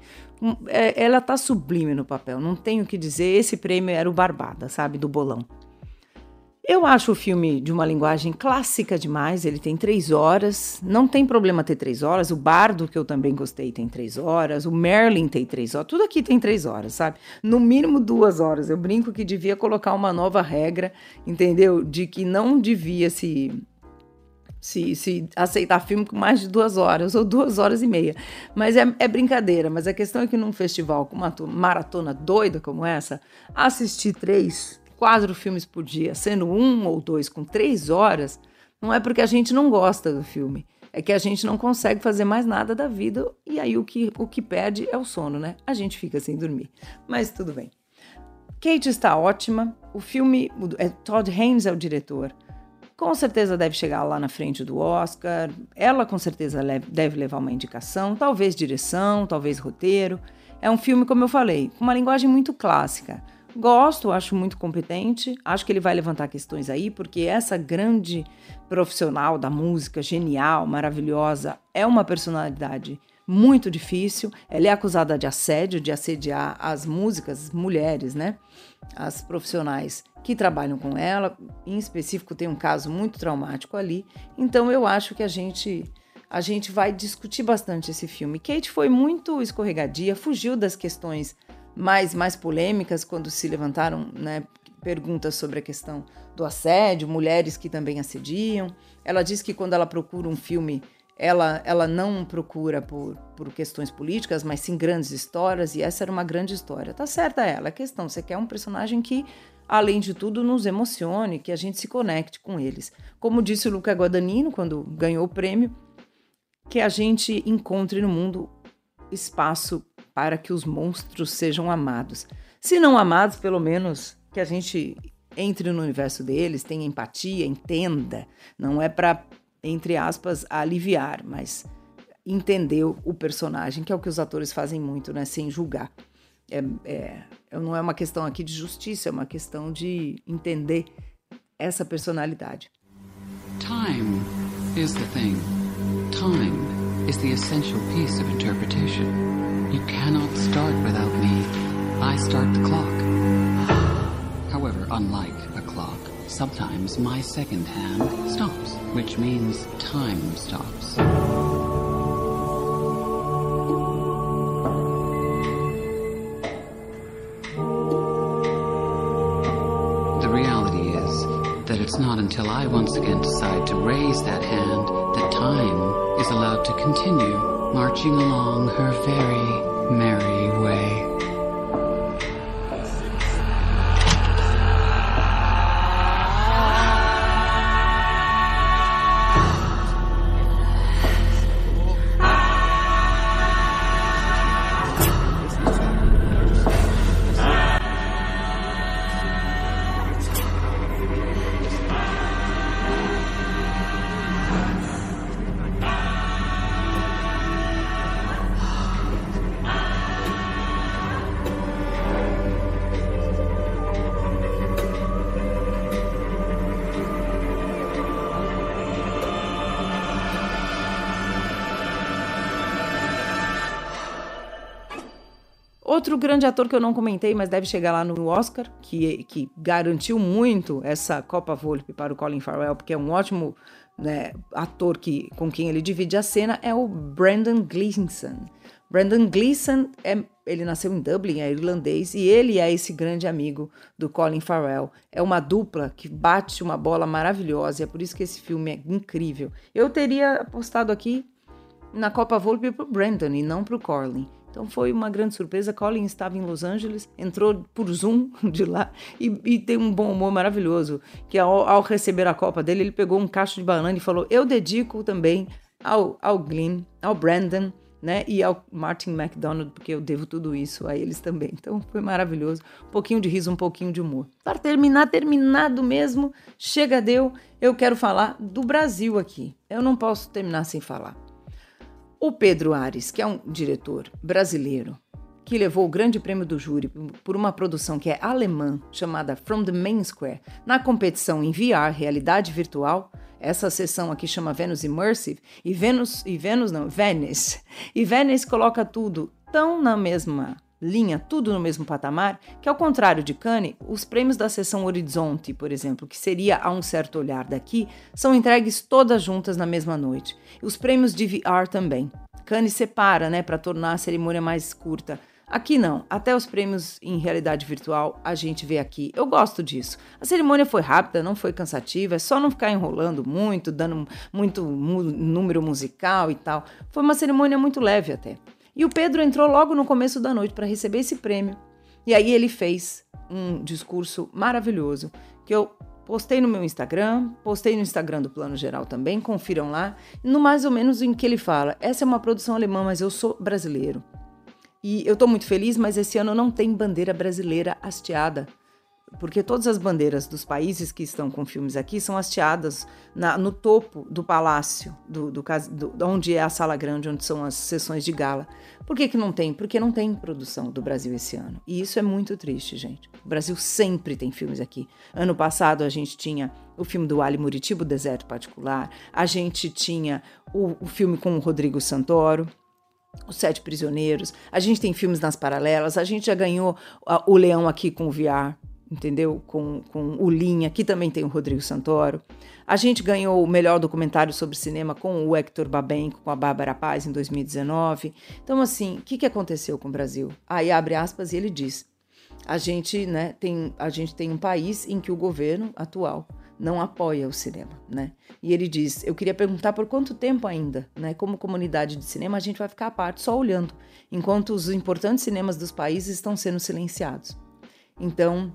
É, ela tá sublime no papel, não tenho o que dizer. Esse prêmio era o Barbada, sabe, do bolão. Eu acho o filme de uma linguagem clássica demais. Ele tem três horas. Não tem problema ter três horas. O Bardo, que eu também gostei, tem três horas. O Merlin tem três horas. Tudo aqui tem três horas, sabe? No mínimo duas horas. Eu brinco que devia colocar uma nova regra, entendeu? De que não devia se se, se, aceitar filme com mais de duas horas ou duas horas e meia. Mas é, é, brincadeira. Mas a questão é que num festival com uma maratona doida como essa, assistir três quatro filmes por dia, sendo um ou dois com três horas, não é porque a gente não gosta do filme. É que a gente não consegue fazer mais nada da vida e aí o que, o que perde é o sono, né? A gente fica sem dormir. Mas tudo bem. Kate está ótima. O filme. É, Todd Haynes é o diretor. Com certeza deve chegar lá na frente do Oscar. Ela com certeza deve levar uma indicação, talvez direção, talvez roteiro. É um filme, como eu falei, com uma linguagem muito clássica. Gosto, acho muito competente, acho que ele vai levantar questões aí, porque essa grande profissional da música, genial, maravilhosa, é uma personalidade muito difícil. Ela é acusada de assédio, de assediar as músicas, mulheres, né? As profissionais que trabalham com ela. Em específico, tem um caso muito traumático ali. Então, eu acho que a gente a gente vai discutir bastante esse filme. Kate foi muito escorregadia, fugiu das questões mais, mais polêmicas quando se levantaram né, perguntas sobre a questão do assédio, mulheres que também assediam. Ela diz que quando ela procura um filme, ela, ela não procura por, por questões políticas, mas sim grandes histórias, e essa era uma grande história. Tá certa ela, a questão, você quer um personagem que, além de tudo, nos emocione, que a gente se conecte com eles. Como disse o Luca Guadagnino quando ganhou o prêmio, que a gente encontre no mundo espaço para que os monstros sejam amados. Se não amados, pelo menos que a gente entre no universo deles, tenha empatia, entenda. Não é para, entre aspas, aliviar, mas entender o personagem, que é o que os atores fazem muito, né? Sem julgar. É, é, não é uma questão aqui de justiça, é uma questão de entender essa personalidade. Time is the thing. Time is the essential piece of interpretation. You cannot start without me. I start the clock. However, unlike a clock, sometimes my second hand stops, which means time stops. The reality is that it's not until I once again decide to raise that hand that time is allowed to continue marching along her very merry way. Outro grande ator que eu não comentei, mas deve chegar lá no Oscar, que, que garantiu muito essa Copa Volpe para o Colin Farrell, porque é um ótimo né, ator que, com quem ele divide a cena, é o Brandon Gleeson. Brandon Gleeson, é, ele nasceu em Dublin, é irlandês, e ele é esse grande amigo do Colin Farrell. É uma dupla que bate uma bola maravilhosa, e é por isso que esse filme é incrível. Eu teria apostado aqui na Copa Volpe para o Brandon e não para o Colin. Então foi uma grande surpresa. Colin estava em Los Angeles, entrou por Zoom de lá e, e tem um bom humor maravilhoso. Que ao, ao, receber a Copa dele, ele pegou um cacho de banana e falou: Eu dedico também ao, ao Glenn, ao Brandon. Né? E ao Martin McDonald, porque eu devo tudo isso a eles também. Então foi maravilhoso. Um pouquinho de riso, um pouquinho de humor. Para terminar, terminado mesmo, chega deu, eu quero falar do Brasil aqui. Eu não posso terminar sem falar. O Pedro Ares, que é um diretor brasileiro, que levou o grande prêmio do júri por uma produção que é alemã, chamada From the Main Square, na competição em VR, realidade virtual. Essa sessão aqui chama Venus Immersive, e Venus, e Venus não, Venice. E Venice coloca tudo tão na mesma linha, tudo no mesmo patamar, que ao contrário de Cannes, os prêmios da seção Horizonte, por exemplo, que seria a um certo olhar daqui, são entregues todas juntas na mesma noite. Os prêmios de VR também. Cannes separa, né, para tornar a cerimônia mais curta. Aqui não, até os prêmios em realidade virtual a gente vê aqui. Eu gosto disso. A cerimônia foi rápida, não foi cansativa, é só não ficar enrolando muito, dando muito número musical e tal. Foi uma cerimônia muito leve até. E o Pedro entrou logo no começo da noite para receber esse prêmio. E aí ele fez um discurso maravilhoso que eu postei no meu Instagram, postei no Instagram do Plano Geral também, confiram lá, no mais ou menos em que ele fala: essa é uma produção alemã, mas eu sou brasileiro. E eu estou muito feliz, mas esse ano não tem bandeira brasileira hasteada porque todas as bandeiras dos países que estão com filmes aqui são hasteadas na, no topo do palácio, do, do, do, onde é a sala grande, onde são as sessões de gala. Por que, que não tem? Porque não tem produção do Brasil esse ano. E isso é muito triste, gente. O Brasil sempre tem filmes aqui. Ano passado a gente tinha o filme do Ali Muritiba, O Deserto Particular, a gente tinha o, o filme com o Rodrigo Santoro, os Sete Prisioneiros, a gente tem filmes nas paralelas, a gente já ganhou o Leão aqui com o VR, entendeu? Com, com o Linha, que também tem o Rodrigo Santoro. A gente ganhou o melhor documentário sobre cinema com o Hector Babenco, com a Bárbara Paz, em 2019. Então, assim, o que, que aconteceu com o Brasil? Aí abre aspas e ele diz: a gente, né, tem, a gente tem um país em que o governo atual não apoia o cinema, né? E ele diz: eu queria perguntar por quanto tempo ainda, né? Como comunidade de cinema, a gente vai ficar à parte só olhando, enquanto os importantes cinemas dos países estão sendo silenciados. Então,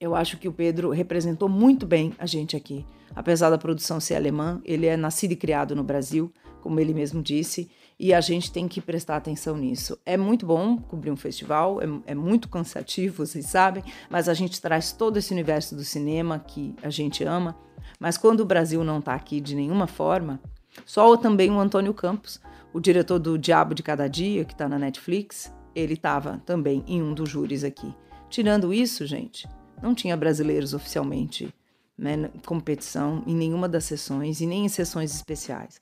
eu acho que o Pedro representou muito bem a gente aqui. Apesar da produção ser alemã, ele é nascido e criado no Brasil, como ele mesmo disse, e a gente tem que prestar atenção nisso. É muito bom cobrir um festival, é, é muito cansativo, vocês sabem, mas a gente traz todo esse universo do cinema que a gente ama. Mas quando o Brasil não está aqui de nenhuma forma, só também o Antônio Campos, o diretor do Diabo de Cada Dia, que está na Netflix, ele estava também em um dos júris aqui. Tirando isso, gente, não tinha brasileiros oficialmente né, competição em nenhuma das sessões e nem em sessões especiais.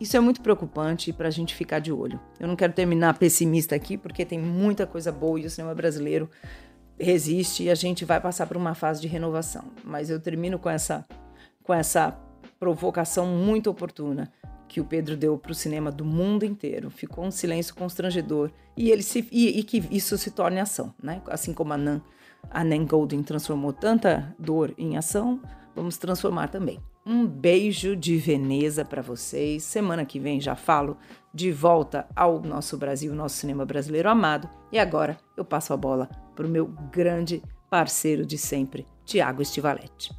Isso é muito preocupante para a gente ficar de olho. Eu não quero terminar pessimista aqui, porque tem muita coisa boa e o cinema brasileiro resiste e a gente vai passar por uma fase de renovação. Mas eu termino com essa, com essa provocação muito oportuna que o Pedro deu para o cinema do mundo inteiro. Ficou um silêncio constrangedor e ele se e, e que isso se torne ação, né? Assim como a Nan a Nan Golden transformou tanta dor em ação, vamos transformar também. Um beijo de Veneza para vocês. Semana que vem já falo de volta ao nosso Brasil, nosso cinema brasileiro amado. E agora eu passo a bola para o meu grande parceiro de sempre, Tiago Estivaletti.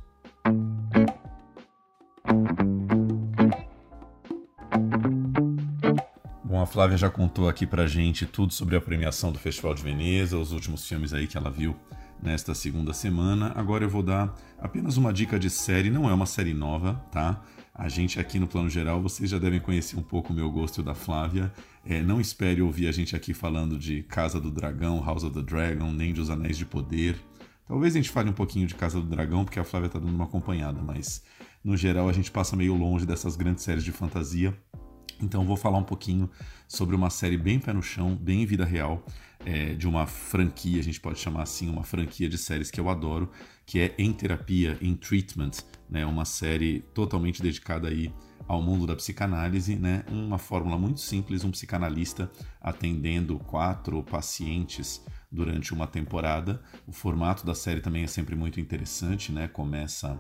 Bom, a Flávia já contou aqui pra gente tudo sobre a premiação do Festival de Veneza, os últimos filmes aí que ela viu nesta segunda semana. Agora eu vou dar apenas uma dica de série, não é uma série nova, tá? A gente aqui no plano geral, vocês já devem conhecer um pouco o meu gosto da Flávia. É, não espere ouvir a gente aqui falando de Casa do Dragão, House of the Dragon, nem dos Anéis de Poder. Talvez a gente fale um pouquinho de Casa do Dragão, porque a Flávia tá dando uma acompanhada, mas no geral a gente passa meio longe dessas grandes séries de fantasia. Então vou falar um pouquinho sobre uma série bem pé no chão, bem vida real, é, de uma franquia, a gente pode chamar assim, uma franquia de séries que eu adoro, que é Em Terapia, em Treatment, né? Uma série totalmente dedicada aí ao mundo da psicanálise, né? Uma fórmula muito simples, um psicanalista atendendo quatro pacientes durante uma temporada. O formato da série também é sempre muito interessante, né? Começa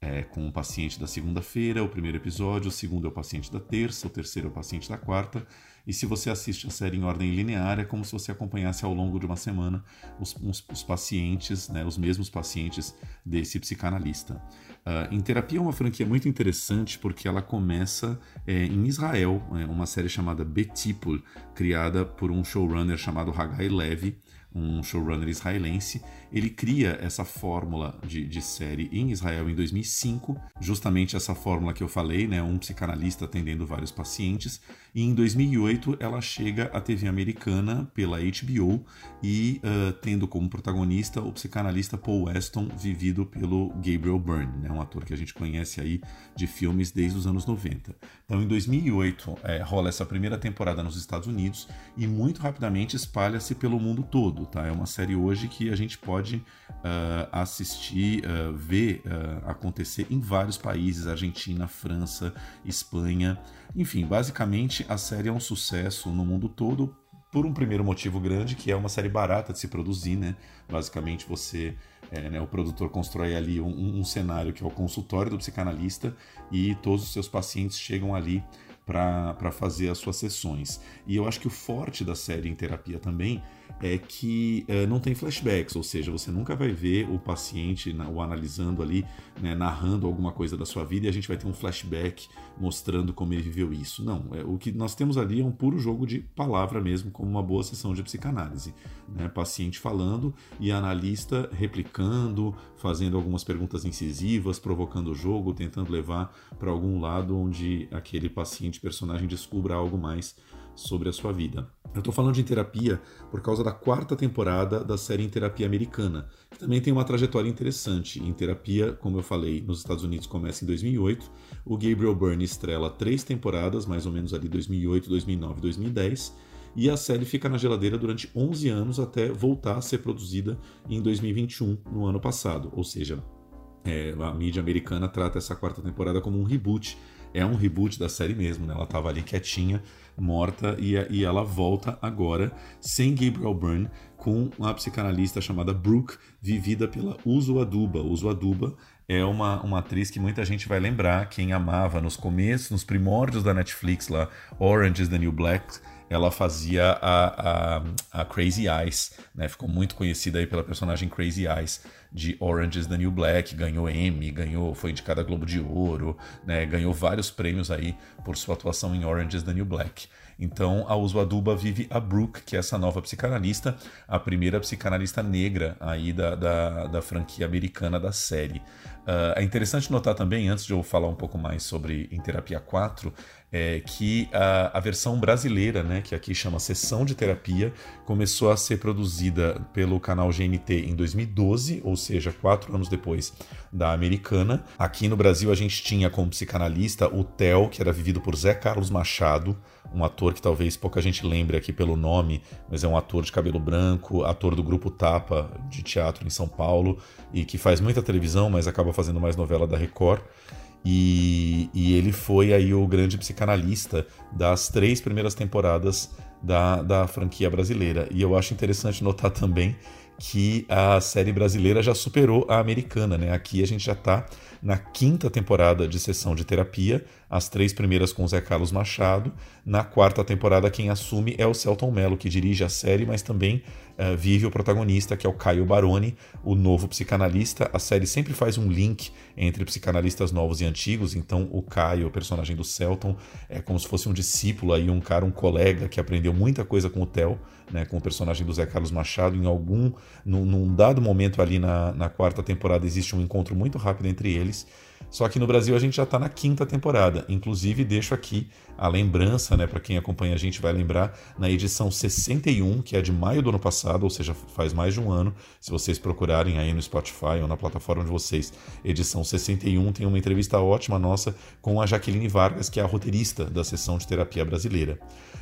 é, com o paciente da segunda-feira, o primeiro episódio, o segundo é o paciente da terça, o terceiro é o paciente da quarta, e se você assiste a série em ordem linear, é como se você acompanhasse ao longo de uma semana os, os, os pacientes, né, os mesmos pacientes desse psicanalista. Uh, em Terapia é uma franquia muito interessante porque ela começa é, em Israel, é, uma série chamada Betipul, criada por um showrunner chamado Hagai Levy, um showrunner israelense, ele cria essa fórmula de, de, série em Israel em 2005, justamente essa fórmula que eu falei, né, um psicanalista atendendo vários pacientes, e em 2008 ela chega à TV americana pela HBO e uh, tendo como protagonista o psicanalista Paul Weston, vivido pelo Gabriel Byrne, né, um ator que a gente conhece aí de filmes desde os anos 90. Então em 2008 é, rola essa primeira temporada nos Estados Unidos e muito rapidamente espalha-se pelo mundo todo, tá? É uma série hoje que a gente pode pode uh, assistir, uh, ver uh, acontecer em vários países Argentina, França, Espanha. Enfim, basicamente a série é um sucesso no mundo todo por um primeiro motivo grande, que é uma série barata de se produzir, né? Basicamente você, é, né, o produtor constrói ali um, um, cenário que é o consultório do psicanalista e todos os seus pacientes chegam ali para fazer as suas sessões. E eu acho que o forte da série em terapia também é que é, não tem flashbacks, ou seja, você nunca vai ver o paciente o analisando ali, né, narrando alguma coisa da sua vida e a gente vai ter um flashback mostrando como ele viveu isso. Não, é, o que nós temos ali é um puro jogo de palavra mesmo, como uma boa sessão de psicanálise. Né? Paciente falando e analista replicando, fazendo algumas perguntas incisivas, provocando o jogo, tentando levar para algum lado onde aquele paciente, personagem, descubra algo mais sobre a sua vida. Eu estou falando de terapia por causa da quarta temporada da série em terapia americana, que também tem uma trajetória interessante. Em terapia, como eu falei, nos Estados Unidos começa em 2008. O Gabriel Byrne estrela três temporadas, mais ou menos ali 2008, 2009, 2010. E a série fica na geladeira durante 11 anos até voltar a ser produzida em 2021, no ano passado. Ou seja, é, a mídia americana trata essa quarta temporada como um reboot. É um reboot da série mesmo, né? Ela estava ali quietinha morta e, e ela volta agora sem Gabriel Byrne com uma psicanalista chamada Brooke, vivida pela Uzo Aduba. Uzo Aduba é uma, uma atriz que muita gente vai lembrar, quem amava nos começos, nos primórdios da Netflix lá, Orange is the New Black, ela fazia a, a, a, Crazy Eyes, né? Ficou muito conhecida aí pela personagem Crazy Eyes de Orange is the New Black, ganhou Emmy, ganhou, foi indicada Globo de Ouro, né? Ganhou vários prêmios aí por sua atuação em Orange is the New Black. Então, a Uso Aduba vive a Brooke, que é essa nova psicanalista, a primeira psicanalista negra aí da, da, da franquia americana da série. Uh, é interessante notar também, antes de eu falar um pouco mais sobre Em Terapia 4, é, que a, a, versão brasileira, né, que aqui chama Sessão de Terapia, começou a ser produzida pelo canal GNT em 2012, ou seja, quatro anos depois da americana. Aqui no Brasil a gente tinha como psicanalista o Theo, que era vivido por Zé Carlos Machado, um ator que talvez pouca gente lembre aqui pelo nome, mas é um ator de cabelo branco, ator do grupo Tapa de teatro em São Paulo e que faz muita televisão, mas acaba fazendo mais novela da Record. E, e, ele foi aí o grande psicanalista das três primeiras temporadas da, da franquia brasileira. E eu acho interessante notar também que a série brasileira já superou a americana, né? Aqui a gente já está na quinta temporada de sessão de terapia, as três primeiras com o Zé Carlos Machado. Na quarta temporada, quem assume é o Celton Mello, que dirige a série, mas também uh, vive o protagonista, que é o Caio Baroni, o novo psicanalista. A série sempre faz um link entre psicanalistas novos e antigos, então o Caio, o personagem do Celton, é como se fosse um discípulo aí, um cara, um colega que aprendeu muita coisa com o Theo, né, com o personagem do Zé Carlos Machado. Em algum, num, num dado momento ali na, na quarta temporada, existe um encontro muito rápido entre eles. Só que no Brasil a gente já está na quinta temporada. Inclusive, deixo aqui a lembrança, né, para quem acompanha a gente vai lembrar, na edição 61, que é de maio do ano passado, ou seja, faz mais de um ano. Se vocês procurarem aí no Spotify ou na plataforma de vocês, edição 61, tem uma entrevista ótima nossa com a Jaqueline Vargas, que é a roteirista da sessão de terapia brasileira.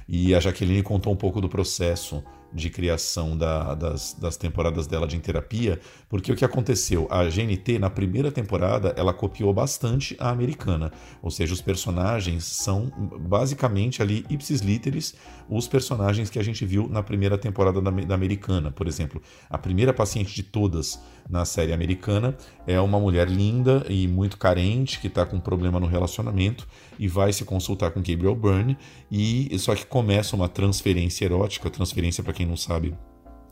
E a Jaqueline contou um pouco do processo de criação da, das, das temporadas dela de terapia, porque o que aconteceu? A GNT, na primeira temporada, ela copiou bastante a americana, ou seja, os personagens são basicamente ali ipsis literis os personagens que a gente viu na primeira temporada da, da americana. Por exemplo, a primeira paciente de todas na série americana é uma mulher linda e muito carente que está com um problema no relacionamento e vai se consultar com Gabriel Byrne e só que começa uma transferência erótica, transferência para quem não sabe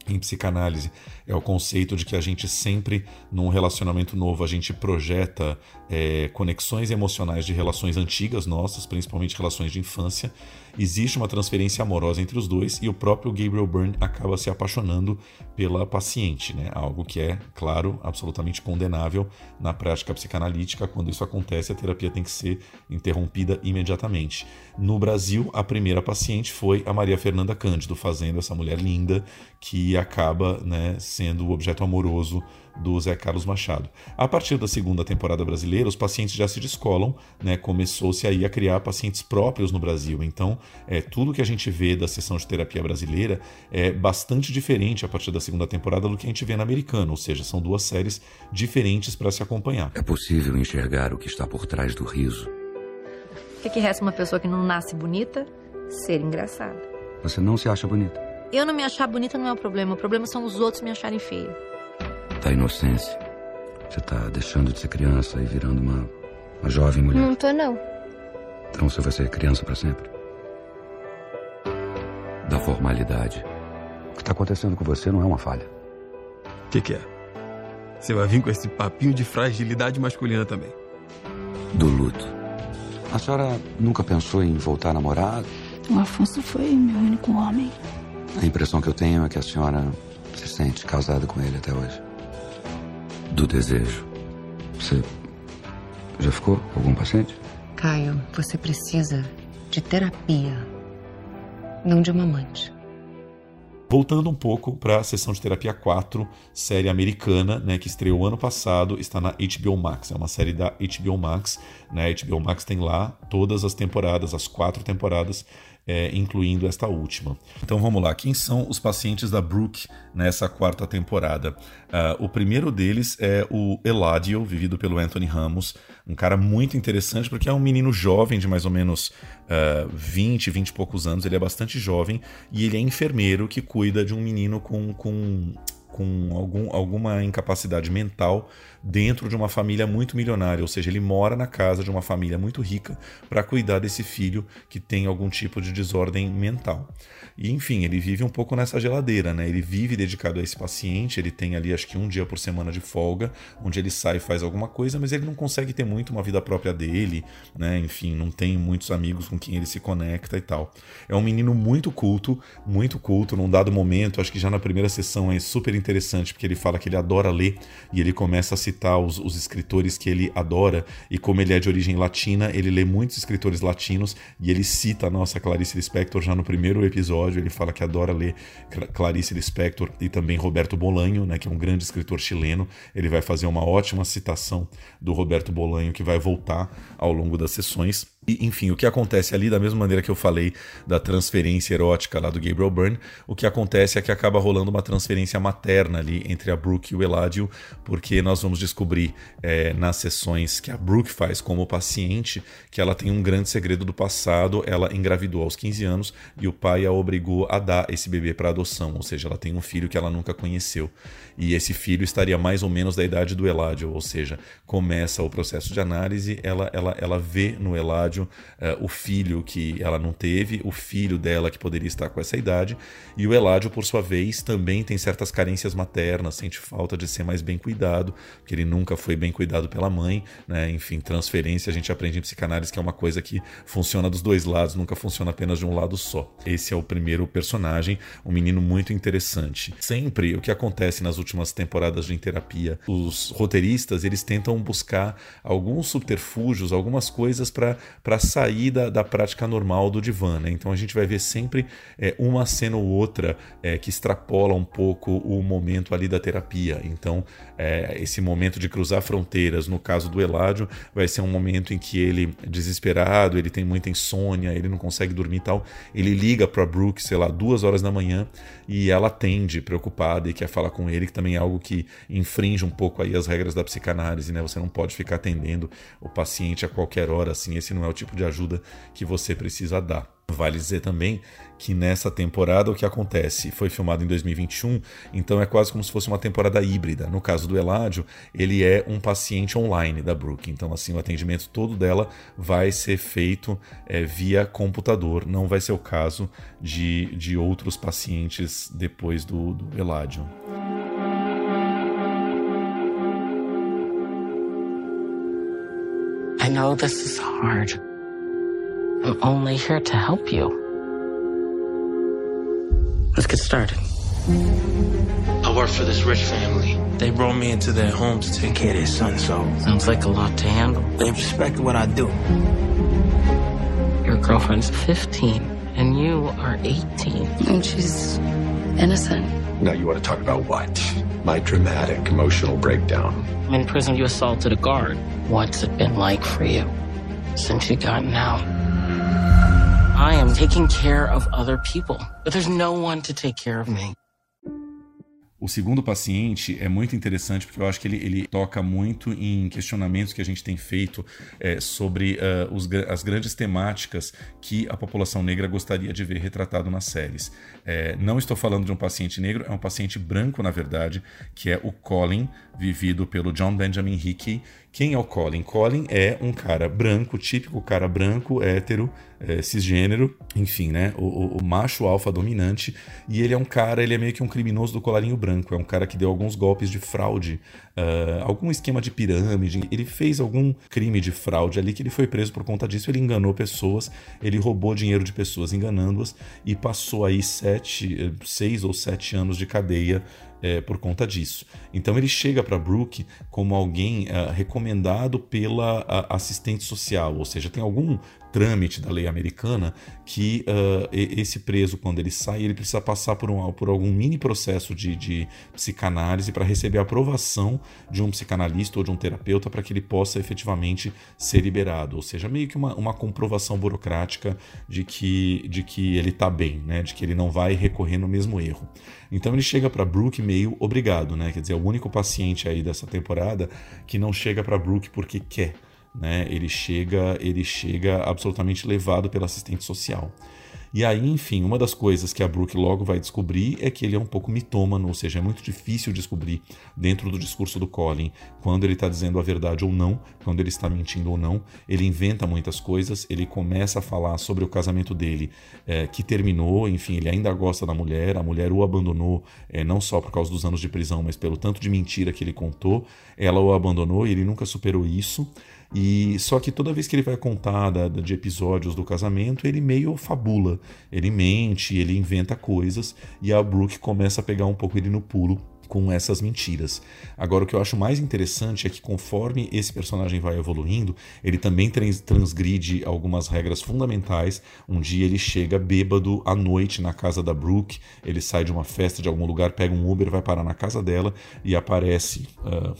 em psicanálise é o conceito de que a gente sempre, num relacionamento novo, a gente projeta é, conexões emocionais de relações antigas nossas, principalmente relações de infância. Existe uma transferência amorosa entre os dois e o próprio Gabriel Byrne acaba se apaixonando pela paciente, né? algo que é, claro, absolutamente condenável na prática psicanalítica. Quando isso acontece, a terapia tem que ser interrompida imediatamente. No Brasil, a primeira paciente foi a Maria Fernanda Cândido, fazendo essa mulher linda que acaba né, sendo o objeto amoroso do Zé Carlos Machado. A partir da segunda temporada brasileira, os pacientes já se descolam, né? Começou-se aí a criar pacientes próprios no Brasil. Então, é, tudo que a gente vê da sessão de terapia brasileira é bastante diferente a partir da segunda temporada do que a gente vê na americana, ou seja, são duas séries diferentes para se acompanhar. É possível enxergar o que está por trás do riso. O que, que resta uma pessoa que não nasce bonita? Ser engraçada. Você não se acha bonita? Eu não me achar bonita não é o problema. O problema são os outros me acharem feia. Da inocência. Você tá deixando de ser criança e virando uma, uma jovem mulher. Não tô, não. Então você vai ser criança para sempre. Da formalidade. O que tá acontecendo com você não é uma falha. O que, que é? Você vai vir com esse papinho de fragilidade masculina também. Do luto. A senhora nunca pensou em voltar a namorar? O Afonso foi meu único homem. A impressão que eu tenho é que a senhora se sente casada com ele até hoje. Do desejo. Você já ficou com algum paciente? Caio, você precisa de terapia, não de uma amante. Voltando um pouco para a sessão de terapia 4, série americana, né, que estreou ano passado, está na HBO Max. É uma série da HBO Max. Né? A HBO Max tem lá todas as temporadas, as quatro temporadas é, incluindo esta última. Então vamos lá, quem são os pacientes da Brooke nessa quarta temporada? Uh, o primeiro deles é o Eladio, vivido pelo Anthony Ramos, um cara muito interessante porque é um menino jovem de mais ou menos uh, 20, 20 e poucos anos, ele é bastante jovem e ele é enfermeiro que cuida de um menino com, com com algum, alguma incapacidade mental dentro de uma família muito milionária, ou seja, ele mora na casa de uma família muito rica para cuidar desse filho que tem algum tipo de desordem mental. E enfim, ele vive um pouco nessa geladeira, né? Ele vive dedicado a esse paciente, ele tem ali acho que um dia por semana de folga, onde ele sai e faz alguma coisa, mas ele não consegue ter muito uma vida própria dele, né? Enfim, não tem muitos amigos com quem ele se conecta e tal. É um menino muito culto, muito culto, num dado momento, acho que já na primeira sessão é super interessante, porque ele fala que ele adora ler e ele começa a citar os, os escritores que ele adora, e como ele é de origem latina, ele lê muitos escritores latinos e ele cita a nossa Clarice Lispector já no primeiro episódio ele fala que adora ler Clarice Lispector e também Roberto Bolanho, né, que é um grande escritor chileno. Ele vai fazer uma ótima citação do Roberto Bolanho que vai voltar ao longo das sessões. E, enfim, o que acontece ali, da mesma maneira que eu falei da transferência erótica lá do Gabriel Byrne, o que acontece é que acaba rolando uma transferência materna ali entre a Brooke e o Eladio, porque nós vamos descobrir é, nas sessões que a Brooke faz como paciente que ela tem um grande segredo do passado, ela engravidou aos 15 anos e o pai a obrigou a dar esse bebê para adoção, ou seja, ela tem um filho que ela nunca conheceu. E esse filho estaria mais ou menos da idade do Eladio, ou seja, começa o processo de análise, ela, ela, ela vê no Eladio uh, o filho que ela não teve, o filho dela que poderia estar com essa idade, e o Eládio, por sua vez, também tem certas carências maternas, sente falta de ser mais bem cuidado, porque ele nunca foi bem cuidado pela mãe, né? Enfim, transferência a gente aprende em psicanálise que é uma coisa que funciona dos dois lados, nunca funciona apenas de um lado só. Esse é o primeiro personagem, um menino muito interessante. Sempre o que acontece nas últimas temporadas de terapia, os roteiristas eles tentam buscar alguns subterfúgios, algumas coisas para sair da, da, prática normal do divã. Né? Então a gente vai ver sempre é, uma cena ou outra é, que extrapola um pouco o momento ali da terapia. Então é, esse momento de cruzar fronteiras, no caso do Eládio, vai ser um momento em que ele, desesperado, ele tem muita insônia, ele não consegue dormir e tal, ele liga para Brooke, sei lá, duas horas da manhã e ela atende preocupada e quer falar com ele, que também é algo que infringe um pouco aí as regras da psicanálise, né? Você não pode ficar atendendo o paciente a qualquer hora, assim, esse não é o tipo de ajuda que você precisa dar. Vale dizer também que nessa temporada o que acontece foi filmado em 2021, então é quase como se fosse uma temporada híbrida. No caso do Eládio, ele é um paciente online da Brooke, então assim o atendimento todo dela vai ser feito é, via computador, não vai ser o caso de, de outros pacientes depois do, do Eládio. I know this is hard. I'm only here to help you. Let's get started. I work for this rich family. They brought me into their home to take care of their son, so. Sounds like a lot to handle. They respect what I do. Your girlfriend's 15, and you are 18. And she's innocent. Now, you want to talk about what? My dramatic emotional breakdown. I'm in prison, you assaulted a guard. What's it been like for you since you gotten out? I am taking care of other people, but there's no one to take care of me. O segundo paciente é muito interessante porque eu acho que ele, ele toca muito em questionamentos que a gente tem feito é, sobre uh, os, as grandes temáticas que a população negra gostaria de ver retratado nas séries. É, não estou falando de um paciente negro, é um paciente branco, na verdade, que é o Colin, vivido pelo John Benjamin Hickey. Quem é o Colin? Colin é um cara branco, típico cara branco, hétero, é, cisgênero, enfim, né? O, o, o, macho alfa dominante. E ele é um cara, ele é meio que um criminoso do colarinho branco. É um cara que deu alguns golpes de fraude, uh, algum esquema de pirâmide. Ele fez algum crime de fraude ali que ele foi preso por conta disso. Ele enganou pessoas, ele roubou dinheiro de pessoas enganando-as e passou aí sete, eh, seis ou sete anos de cadeia é, por conta disso. Então ele chega para Brooke como alguém uh, recomendado pela uh, assistente social, ou seja, tem algum trâmite da lei americana que uh, esse preso, quando ele sai, ele precisa passar por, um, por algum mini processo de, de psicanálise para receber a aprovação de um psicanalista ou de um terapeuta para que ele possa efetivamente ser liberado. Ou seja, meio que uma, uma comprovação burocrática de que, de que ele está bem, né? de que ele não vai recorrer no mesmo erro. Então ele chega para Brooke meio obrigado, né? quer dizer, é o único paciente aí dessa temporada que não chega para Brooke porque quer né? Ele chega, ele chega absolutamente levado pela assistente social. E aí, enfim, uma das coisas que a Brooke logo vai descobrir é que ele é um pouco mitômano, ou seja, é muito difícil descobrir dentro do discurso do Colin quando ele está dizendo a verdade ou não, quando ele está mentindo ou não. Ele inventa muitas coisas, ele começa a falar sobre o casamento dele é, que terminou, enfim, ele ainda gosta da mulher, a mulher o abandonou é, não só por causa dos anos de prisão, mas pelo tanto de mentira que ele contou. Ela o abandonou e ele nunca superou isso. E só que toda vez que ele vai contar da, de episódios do casamento, ele meio fabula, ele mente, ele inventa coisas e a Brooke começa a pegar um pouco ele no pulo com essas mentiras. Agora, o que eu acho mais interessante é que, conforme esse personagem vai evoluindo, ele também transgride algumas regras fundamentais. Um dia ele chega bêbado à noite na casa da Brooke, ele sai de uma festa de algum lugar, pega um Uber, vai parar na casa dela e aparece uh,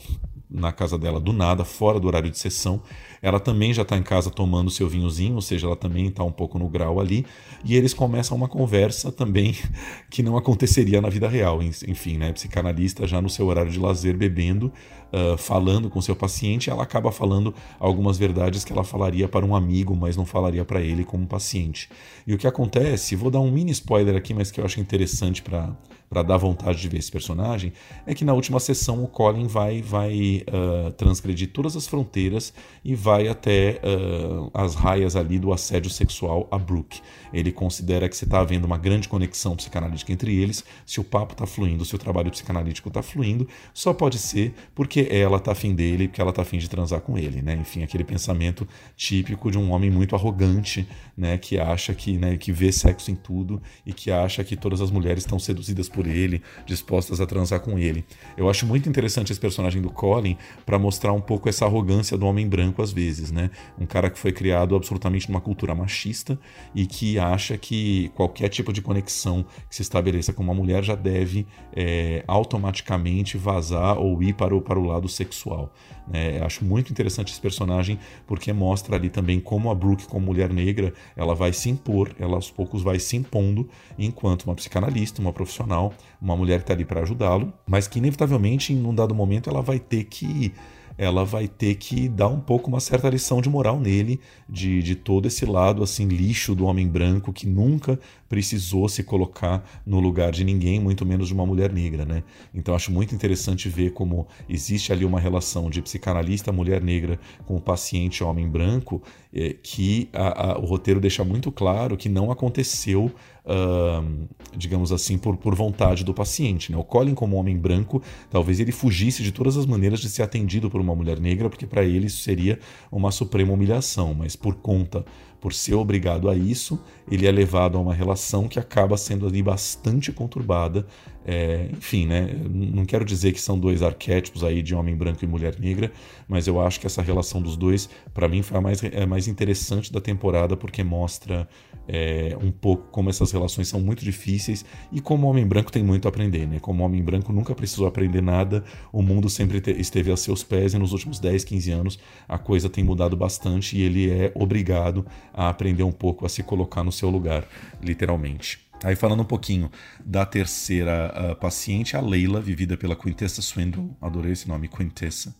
na casa dela do nada, fora do horário de sessão. Ela também já está em casa tomando seu vinhozinho, ou seja, ela também está um pouco no grau ali. E eles começam uma conversa também que não aconteceria na vida real. Enfim, né? Psicanalista já no seu horário de lazer, bebendo, uh, falando com seu paciente, ela acaba falando algumas verdades que ela falaria para um amigo, mas não falaria para ele como paciente. E o que acontece, vou dar um mini spoiler aqui, mas que eu acho interessante para para dar vontade de ver esse personagem, é que na última sessão o Colin vai, vai uh, transgredir todas as fronteiras e vai até uh, as raias ali do assédio sexual a Brooke. Ele considera que você está havendo uma grande conexão psicanalítica entre eles, se o papo está fluindo, se o trabalho psicanalítico está fluindo, só pode ser porque ela está afim dele, porque ela está afim de transar com ele, né? Enfim, aquele pensamento típico de um homem muito arrogante, né? Que acha que, né, que vê sexo em tudo e que acha que todas as mulheres estão seduzidas por por ele, dispostas a transar com ele. Eu acho muito interessante esse personagem do Colin para mostrar um pouco essa arrogância do homem branco às vezes, né? Um cara que foi criado absolutamente numa cultura machista e que acha que qualquer tipo de conexão que se estabeleça com uma mulher já deve é, automaticamente vazar ou ir para o, para o lado sexual. É, acho muito interessante esse personagem porque mostra ali também como a Brooke, como mulher negra, ela vai se impor, ela aos poucos vai se impondo enquanto uma psicanalista, uma profissional, uma mulher que está ali para ajudá-lo, mas que inevitavelmente em um dado momento ela vai ter que ela vai ter que dar um pouco uma certa lição de moral nele, de, de todo esse lado assim lixo do homem branco que nunca precisou se colocar no lugar de ninguém, muito menos de uma mulher negra, né? Então acho muito interessante ver como existe ali uma relação de psicanalista mulher negra com o paciente homem branco, é, que a, a, o roteiro deixa muito claro que não aconteceu Digamos assim, por, por vontade do paciente. Né? O Colin, como homem branco, talvez ele fugisse de todas as maneiras de ser atendido por uma mulher negra, porque para ele isso seria uma suprema humilhação, mas por conta por ser obrigado a isso, ele é levado a uma relação que acaba sendo ali bastante conturbada. É, enfim, né? Não quero dizer que são dois arquétipos aí de homem branco e mulher negra, mas eu acho que essa relação dos dois, para mim, foi a mais, é mais interessante da temporada porque mostra é, um pouco como essas relações são muito difíceis e como o homem branco tem muito a aprender, né? Como o homem branco nunca precisou aprender nada, o mundo sempre esteve a seus pés e nos últimos 10, 15 anos a coisa tem mudado bastante e ele é obrigado a aprender um pouco a se colocar no seu lugar, literalmente. Aí falando um pouquinho da terceira uh, paciente, a Leila, vivida pela Quintessa Swindle, adorei esse nome, Quintessa.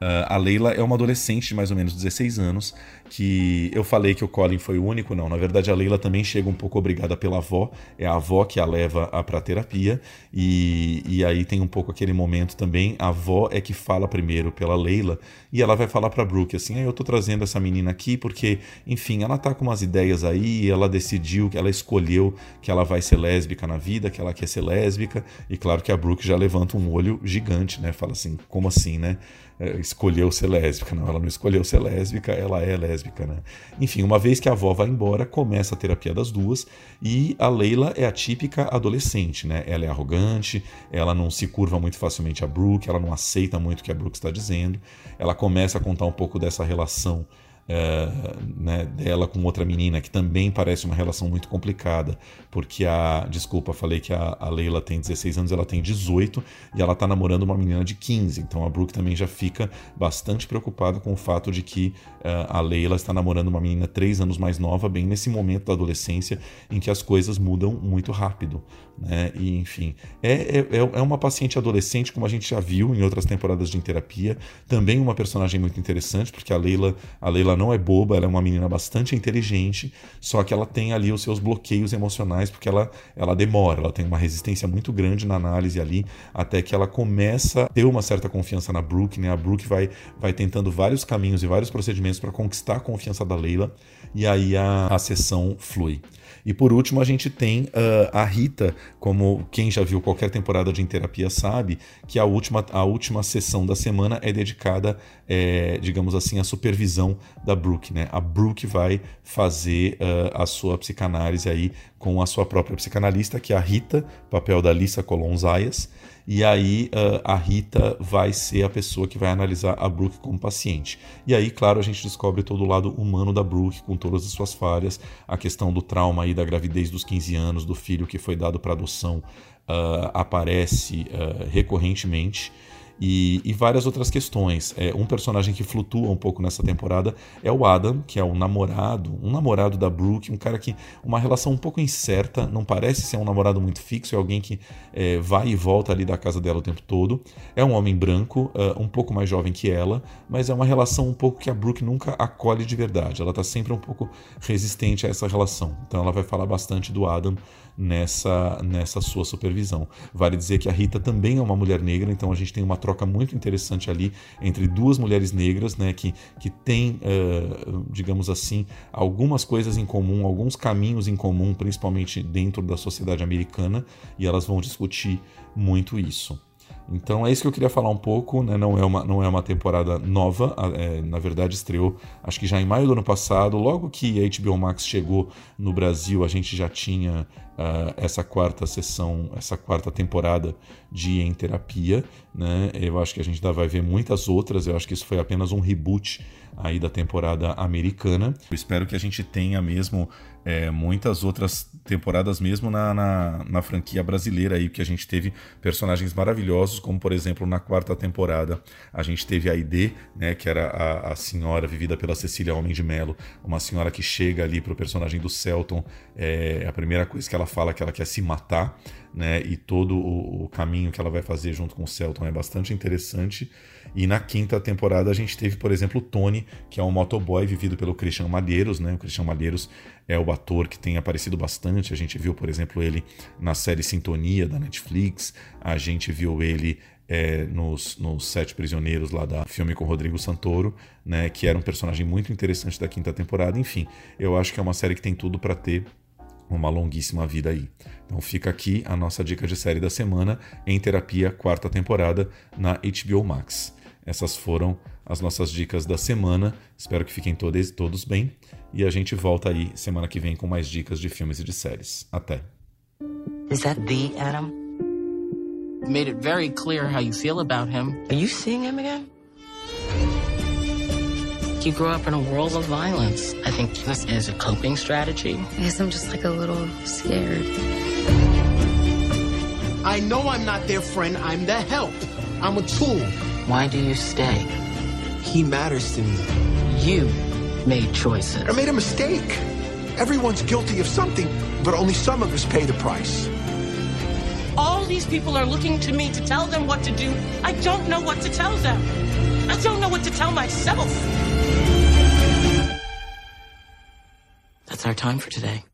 Uh, a Leila é uma adolescente de mais ou menos 16 anos, que eu falei que o Colin foi o único, não. Na verdade, a Leila também chega um pouco obrigada pela avó, é a avó que a leva para terapia, e, e aí tem um pouco aquele momento também, a avó é que fala primeiro pela Leila, e ela vai falar para Brooke assim: ah, eu tô trazendo essa menina aqui porque, enfim, ela tá com umas ideias aí, ela decidiu, ela escolheu que ela vai ser lésbica na vida, que ela quer ser lésbica, e claro que a Brooke já levanta um olho gigante, né? Fala assim: como assim, né? É, escolheu ser lésbica. Não, ela não escolheu ser lésbica, ela é lésbica, né? Enfim, uma vez que a avó vai embora, começa a terapia das duas e a Leila é a típica adolescente, né? Ela é arrogante, ela não se curva muito facilmente a Brooke, ela não aceita muito o que a Brooke está dizendo. Ela começa a contar um pouco dessa relação é, né, dela com outra menina, que também parece uma relação muito complicada, porque a. Desculpa, falei que a, a Leila tem 16 anos, ela tem 18 e ela tá namorando uma menina de 15. Então a Brooke também já fica bastante preocupada com o fato de que uh, a Leila está namorando uma menina 3 anos mais nova, bem nesse momento da adolescência em que as coisas mudam muito rápido. Né? E enfim, é, é, é uma paciente adolescente, como a gente já viu em outras temporadas de terapia, também uma personagem muito interessante, porque a Leila, a Leila não é boba, ela é uma menina bastante inteligente, só que ela tem ali os seus bloqueios emocionais, porque ela, ela demora, ela tem uma resistência muito grande na análise ali, até que ela começa a ter uma certa confiança na Brooke, né? A Brooke vai, vai tentando vários caminhos e vários procedimentos para conquistar a confiança da Leila, e aí a, a sessão flui. E por último, a gente tem uh, a Rita, como quem já viu qualquer temporada de terapia sabe, que a última, a última sessão da semana é dedicada, é, digamos assim, à supervisão da Brooke. Né? A Brooke vai fazer uh, a sua psicanálise aí com a sua própria psicanalista, que é a Rita, papel da Lisa Colon Zayas. E aí uh, a Rita vai ser a pessoa que vai analisar a Brooke como paciente. E aí, claro, a gente descobre todo o lado humano da Brooke, com todas as suas falhas, a questão do trauma aí da gravidez dos 15 anos, do filho que foi dado para adoção, uh, aparece uh, recorrentemente e, e várias outras questões. É, um personagem que flutua um pouco nessa temporada é o Adam, que é o namorado, um namorado da Brooke, um cara que uma relação um pouco incerta, não parece ser um namorado muito fixo, é alguém que é, vai e volta ali da casa dela o tempo todo. É um homem branco, uh, um pouco mais jovem que ela, mas é uma relação um pouco que a Brooke nunca acolhe de verdade. Ela está sempre um pouco resistente a essa relação. Então ela vai falar bastante do Adam nessa, nessa sua supervisão. Vale dizer que a Rita também é uma mulher negra, então a gente tem uma troca muito interessante ali entre duas mulheres negras, né, que, que têm, uh, digamos assim, algumas coisas em comum, alguns caminhos em comum, principalmente dentro da sociedade americana, e elas vão discutir muito isso. Então é isso que eu queria falar um pouco, né? não, é uma, não é uma temporada nova, é, na verdade estreou acho que já em maio do ano passado, logo que a HBO Max chegou no Brasil, a gente já tinha uh, essa quarta sessão, essa quarta temporada de Em Terapia, né? Eu acho que a gente ainda vai ver muitas outras, eu acho que isso foi apenas um reboot aí da temporada americana. Eu espero que a gente tenha mesmo é, muitas outras temporadas mesmo na, na, na, franquia brasileira aí, que a gente teve personagens maravilhosos, como por exemplo na quarta temporada a gente teve a ID, né, que era a, a senhora vivida pela Cecília Homem de Mello, uma senhora que chega ali pro personagem do Celton, é a primeira coisa que ela fala que ela quer se matar, né, e todo o, o caminho que ela vai fazer junto com o Celton é bastante interessante. E na quinta temporada a gente teve, por exemplo, o Tony, que é um motoboy vivido pelo Christian Malheiros, né? O Christian Malheiros é o ator que tem aparecido bastante. A gente viu, por exemplo, ele na série Sintonia da Netflix, a gente viu ele é, nos, nos Sete Prisioneiros lá da filme com Rodrigo Santoro, né? Que era um personagem muito interessante da quinta temporada. Enfim, eu acho que é uma série que tem tudo para ter uma longuíssima vida aí. Então fica aqui a nossa dica de série da semana em terapia, quarta temporada na HBO Max. Essas foram as nossas dicas da semana. Espero que fiquem todos, todos bem. E a gente volta aí semana que vem com mais dicas de filmes e de séries. Até. Is that the Adam? You made it very clear how you feel about him. Are you seeing him again? You grew up in a world of violence. I think this is a coping strategy. I guess I'm just like a little scared. I know I'm not their friend. I'm their help. I'm a tool. Why do you stay? He matters to me. You made choices. I made a mistake. Everyone's guilty of something, but only some of us pay the price. All these people are looking to me to tell them what to do. I don't know what to tell them. I don't know what to tell myself. That's our time for today.